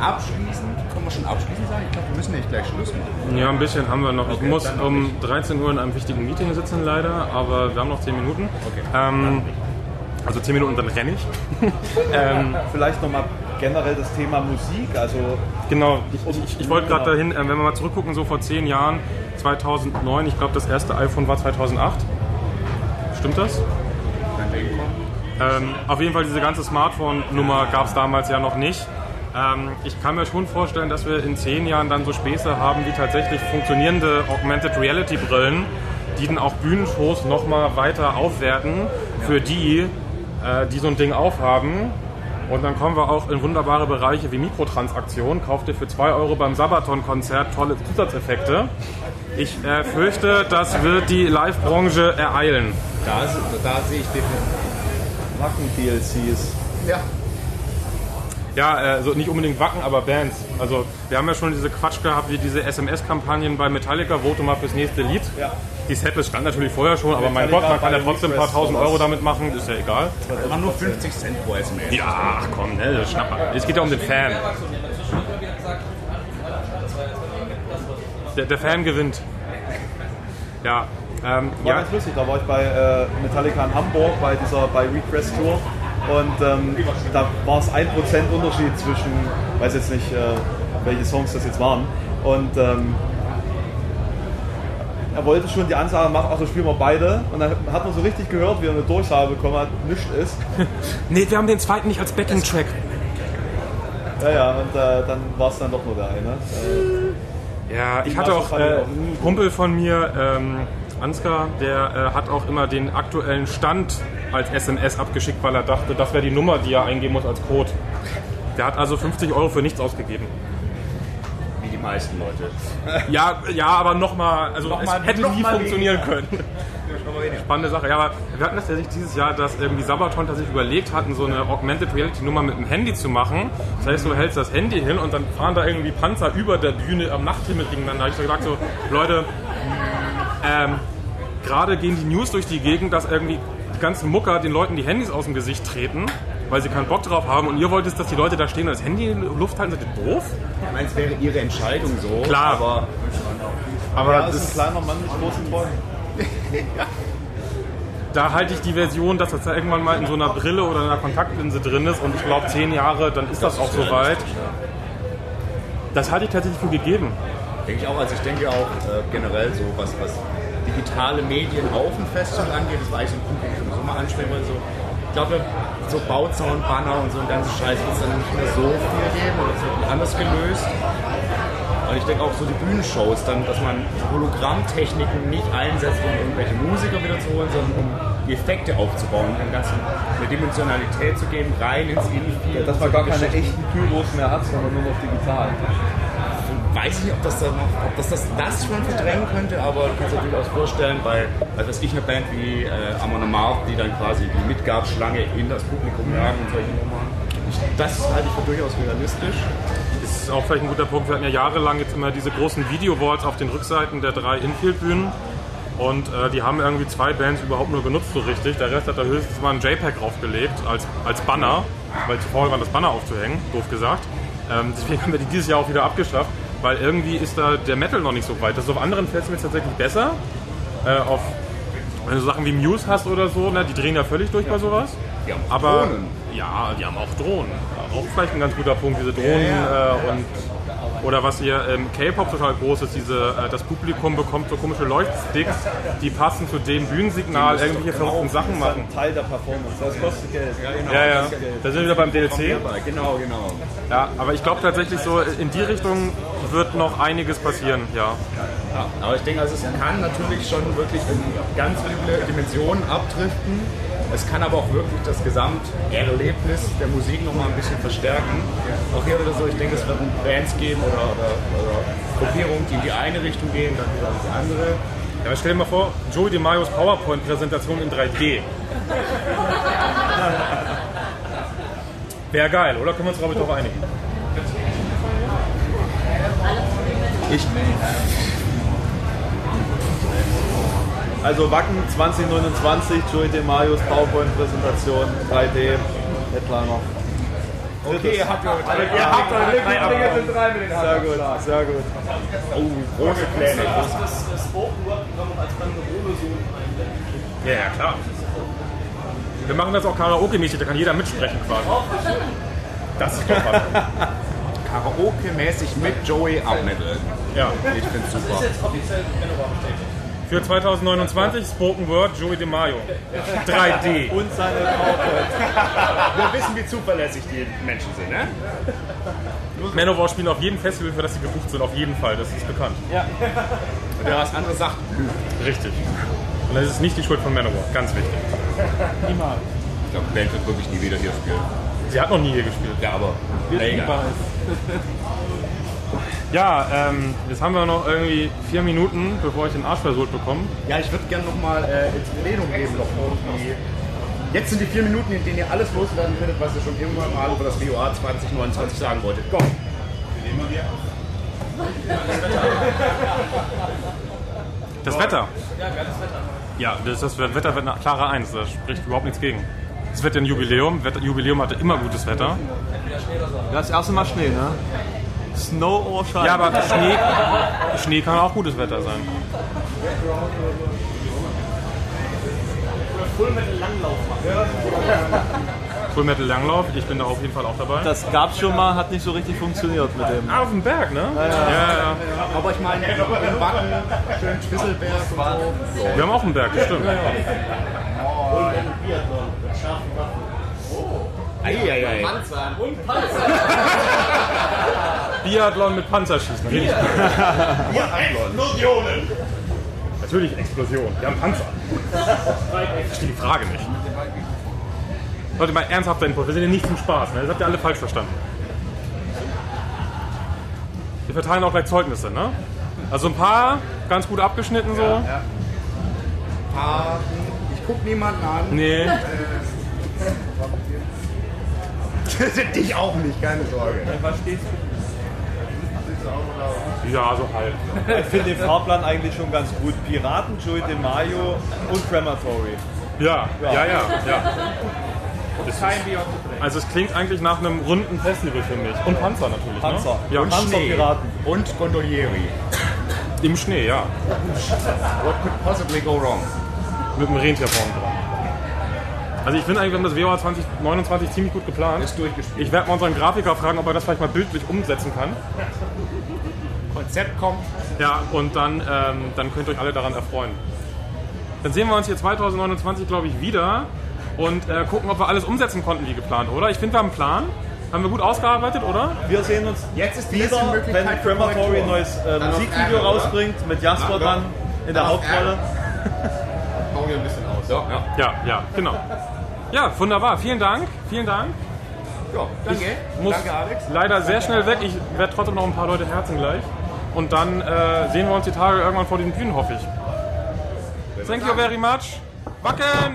abschließend, können wir schon abschließend sagen? Ich glaube, wir müssen nicht gleich Schluss machen. Ja, ein bisschen haben wir noch. Ich Okay, muss dann noch um 13 Uhr in einem wichtigen Meeting sitzen, leider, aber wir haben noch 10 Minuten. Okay. Ähm, also 10 Minuten, dann renne ich. ähm, Vielleicht nochmal generell das Thema Musik. Also genau, ich, ich, ich wollte gerade dahin, äh, wenn wir mal zurückgucken, so vor 10 Jahren, 2009, ich glaube, das erste iPhone war 2008. Stimmt das? Ähm, auf jeden Fall diese ganze Smartphone-Nummer gab es damals ja noch nicht. Ähm, ich kann mir schon vorstellen, dass wir in zehn Jahren dann so Späße haben wie tatsächlich funktionierende Augmented Reality Brillen, die dann auch Bühnenshows nochmal weiter aufwerten für die, äh, die so ein Ding aufhaben. Und dann kommen wir auch in wunderbare Bereiche wie Mikrotransaktionen. Kauft ihr für 2 Euro beim Sabaton-Konzert tolle Zusatzeffekte. Ich äh, fürchte, das wird die Live-Branche ereilen. Da, da sehe ich definitiv. Wacken-DLCs. Ja. Ja, also nicht unbedingt Wacken, aber Bands. Also wir haben ja schon diese Quatsch gehabt, wie diese SMS-Kampagnen bei Metallica, vote mal fürs nächste Lied. Ja. Die Setlist stand natürlich vorher schon, aber mein Metallica Gott, man kann ja trotzdem ein paar tausend. Euro damit machen, ist ja egal. Waren nur 50 Cent pro SMS. Ja, ach komm, ne, das ist Schnapper. Es geht ja um den Fan. Der, der Fan gewinnt. Ja, ähm, War ja, ganz lustig, da war ich bei äh, Metallica in Hamburg bei dieser bei Request Tour und ähm, da war es ein Prozent Unterschied zwischen, weiß jetzt nicht, äh, welche Songs das jetzt waren und ähm, er wollte schon die Ansage machen, ach so spielen wir beide und dann hat man so richtig gehört, wie er eine Durchsage bekommen hat, nichts ist. nee, wir haben den zweiten nicht als Backing-Track. Ja, ja, und äh, dann war es dann doch nur der eine. Äh, Ja, ich hatte auch äh, einen Kumpel von mir, ähm, Ansgar, der äh, hat auch immer den aktuellen Stand als SMS abgeschickt, weil er dachte, das wäre die Nummer, die er eingeben muss als Code. Der hat also 50 Euro für nichts ausgegeben. Wie die meisten Leute. Ja, ja, aber nochmal, also Noch es mal- hätte noch nie funktionieren weniger. können. Spannende Sache. Ja, aber wir hatten das ja nicht dieses Jahr, dass irgendwie Sabaton tatsächlich überlegt hatten, so eine Augmented Reality Nummer mit dem Handy zu machen. Das heißt, du hältst das Handy hin und dann fahren da irgendwie Panzer über der Bühne am Nachthimmel gegeneinander. Da habe ich so gesagt, so, Leute, ähm, gerade gehen die News durch die Gegend, dass irgendwie ganzen Mucker den Leuten die Handys aus dem Gesicht treten, weil sie keinen Bock drauf haben. Und ihr wollt jetzt, dass die Leute da stehen und das Handy in die Luft halten. Seid ihr doof? Ich meine, es wäre ihre Entscheidung so. Klar. Aber Aber ja, das das ist ein kleiner Mann mit großen Träumen. da halte ich die Version, dass das da irgendwann mal in so einer Brille oder einer Kontaktlinse drin ist und ich glaube zehn Jahre, dann ist das auch soweit. Das halte ich tatsächlich für gegeben. denke ich auch, also ich denke auch äh, generell so, was, was digitale Medien auf dem Festival angeht, das war eigentlich so ein Punkt, den ich schon so mal ansprechen wollte. So, ich glaube, so Bauzaun, Banner und so ein ganzes Scheiß wird es dann nicht mehr so viel geben oder es wird anders gelöst. Und ich denke auch so die Bühnenshows, dann, dass man Hologrammtechniken nicht einsetzt, um irgendwelche Musiker wieder zu holen, sondern um die Effekte aufzubauen, dem Ganzen eine Dimensionalität zu geben, rein ins Infield. Dass man gar keine echten Pyros mehr hat, sondern nur noch digital. Weiß ich nicht, ob das, dann noch, ob das, das das schon verdrängen könnte, aber du kannst dir durchaus vorstellen, bei, also weiß ich, eine Band wie äh, Amon Amarth, die dann quasi die Midgard-Schlange in das Publikum jagen und solche Nummern. Das halte ich für durchaus realistisch. Das ist auch vielleicht ein guter Punkt. Wir hatten ja jahrelang jetzt immer diese großen Video-Walls auf den Rückseiten der drei Infield-Bühnen. Und äh, die haben irgendwie zwei Bands überhaupt nur genutzt so richtig. Der Rest hat da höchstens mal ein JPEG draufgelegt als, als Banner, weil zu faul war, das Banner aufzuhängen, doof gesagt. Ähm, deswegen haben wir die dieses Jahr auch wieder abgeschafft, weil irgendwie ist da der Metal noch nicht so weit. Das ist auf anderen Festivals tatsächlich besser. Äh, auf, wenn du Sachen wie Muse hast oder so, ne, die drehen ja völlig durch bei sowas. Die haben Aber Drohnen. ja, die haben auch Drohnen. Auch vielleicht ein ganz guter Punkt, diese Drohnen Äh, und oder was hier im K-Pop total groß ist, diese, äh, das Publikum bekommt so komische Leuchtsticks, die passen zu dem Bühnensignal irgendwelche verrückten Sachen Das ist machen. ein Teil der Performance. Das kostet Geld. Ja, ja. Da sind wir wieder beim DLC. Genau, genau. Ja, aber ich glaube tatsächlich so, in die Richtung wird noch einiges passieren, ja. Ja, aber ich denke, also es kann natürlich schon wirklich in ganz viele Dimensionen abdriften. Es kann aber auch wirklich das Gesamterlebnis der Musik nochmal ein bisschen verstärken. Auch hier wieder so, ich denke, es werden Bands geben oder, oder, oder Gruppierungen, die in die eine Richtung gehen, dann wieder in die andere. Ja, stell dir mal vor, Joey DeMaios PowerPoint-Präsentation in 3D. Wäre geil, oder? Können wir uns, glaube ich, darauf einigen? Ich. Also Wacken 2029, Joey DeMaios PowerPoint-Präsentation, 3D, Headliner. Okay, ihr habt ja Ihr habt eure Lieblinge sind drei mit den Sehr gut, sehr gut. oh, große Pläne. Das, Spoken Word Programm als Banderole so einblenden. Ja, ja, klar. Wir machen das auch Karaoke-mäßig, da kann jeder mitsprechen quasi. Das ist doch was. Karaoke-mäßig mit Joey Metal. Ja. Ich find's Das super. ist jetzt offiziell Manowar bestätigt. Für 2029 Spoken Word Joey DeMaio. 3D. Und seine PowerPoint. Wir wissen, wie zuverlässig die Menschen sind, ne? Manowar spielen auf jedem Festival, für das sie gebucht sind, auf jeden Fall, das ist bekannt. Und der was anderes sagt. Richtig. Und das ist nicht die Schuld von Manowar, ganz wichtig. Ich glaube, Band wird wirklich nie wieder hier spielen. Sie hat noch nie hier gespielt. Ja, aber. Mega. Ja, ähm, jetzt haben wir noch irgendwie vier Minuten, bevor ich den Arsch versohlt bekomme. Ja, ich würde gerne nochmal äh, ins Plenum geben, noch irgendwie. Jetzt sind die vier Minuten, in denen ihr alles loswerden könntet, was ihr schon irgendwann mal über das WOA 2029 sagen wolltet. Go! Das Wetter. Ja, das, das Wetter wird eine klare Eins, da spricht überhaupt nichts gegen. Es wird ja ein Jubiläum. Wetter, Jubiläum hatte immer gutes Wetter. Das erste Mal Schnee, ne? Snow or Shine. Ja, aber Schnee, Schnee kann auch gutes Wetter sein. Full Metal Langlauf machen. Full Metal Langlauf, ich bin da auf jeden Fall auch dabei. Das gab's schon mal, hat nicht so richtig funktioniert mit dem. Ah, auf dem Berg, ne? Ja, ja. Aber ich meine, in Wacken, schön Schwisselberg und so. Wir haben auch einen Berg, das stimmt. Eieiei. Panzer. Und Panzer. Biathlon mit Panzerschießen. Richtig. Explosionen! Natürlich Explosion. Wir haben Panzer. Ich verstehe die Frage nicht. Leute, mal ernsthafter Input. Wir sind hier nicht zum Spaß. Ne? Das habt ihr alle falsch verstanden. Wir verteilen auch gleich Zeugnisse, ne? Also ein paar ganz gut abgeschnitten so. Paten. Ich guck niemanden an. Nee. Dich auch nicht, keine Sorge. Ja, so halb. Ich finde den Fahrplan eigentlich schon ganz gut. Piraten, Joey DeMaio und Crematory. Ja, ja, ja, ja. Das ist, also es klingt eigentlich nach einem runden Festival für mich. Und Panzer natürlich. Panzer. Ne? Ja, Und Panzerpiraten. Und Gondolieri. im Schnee, ja. What could possibly go wrong? Mit einem Rentier vorne dran. Also ich finde eigentlich, wir haben das WOA 2029 ziemlich gut geplant. Ist durchgespielt. Ich werde mal unseren Grafiker fragen, ob er das vielleicht mal bildlich umsetzen kann. Konzept kommt. Ja, und dann, ähm, dann könnt ihr euch alle daran erfreuen. Dann sehen wir uns hier 2029, glaube ich, wieder und äh, gucken, ob wir alles umsetzen konnten wie geplant, oder? Ich finde, wir haben einen Plan. Haben wir gut ausgearbeitet, oder? Wir sehen uns Jetzt ist die wieder, letzte Möglichkeit wenn Crematory ein neues äh, Musikvideo oder? rausbringt, mit Jasper Dann dann in der Hauptrolle. Bauen wir ein bisschen aus. So, ja. Ja, ja, genau. Ja, wunderbar. Vielen Dank. Vielen Dank. ja danke. Muss danke, Alex. leider sehr schnell weg. Ich werde trotzdem noch ein paar Leute herzen gleich. Und dann äh, sehen wir uns die Tage irgendwann vor diesen Bühnen, hoffe ich. Thank you very much. Wacken!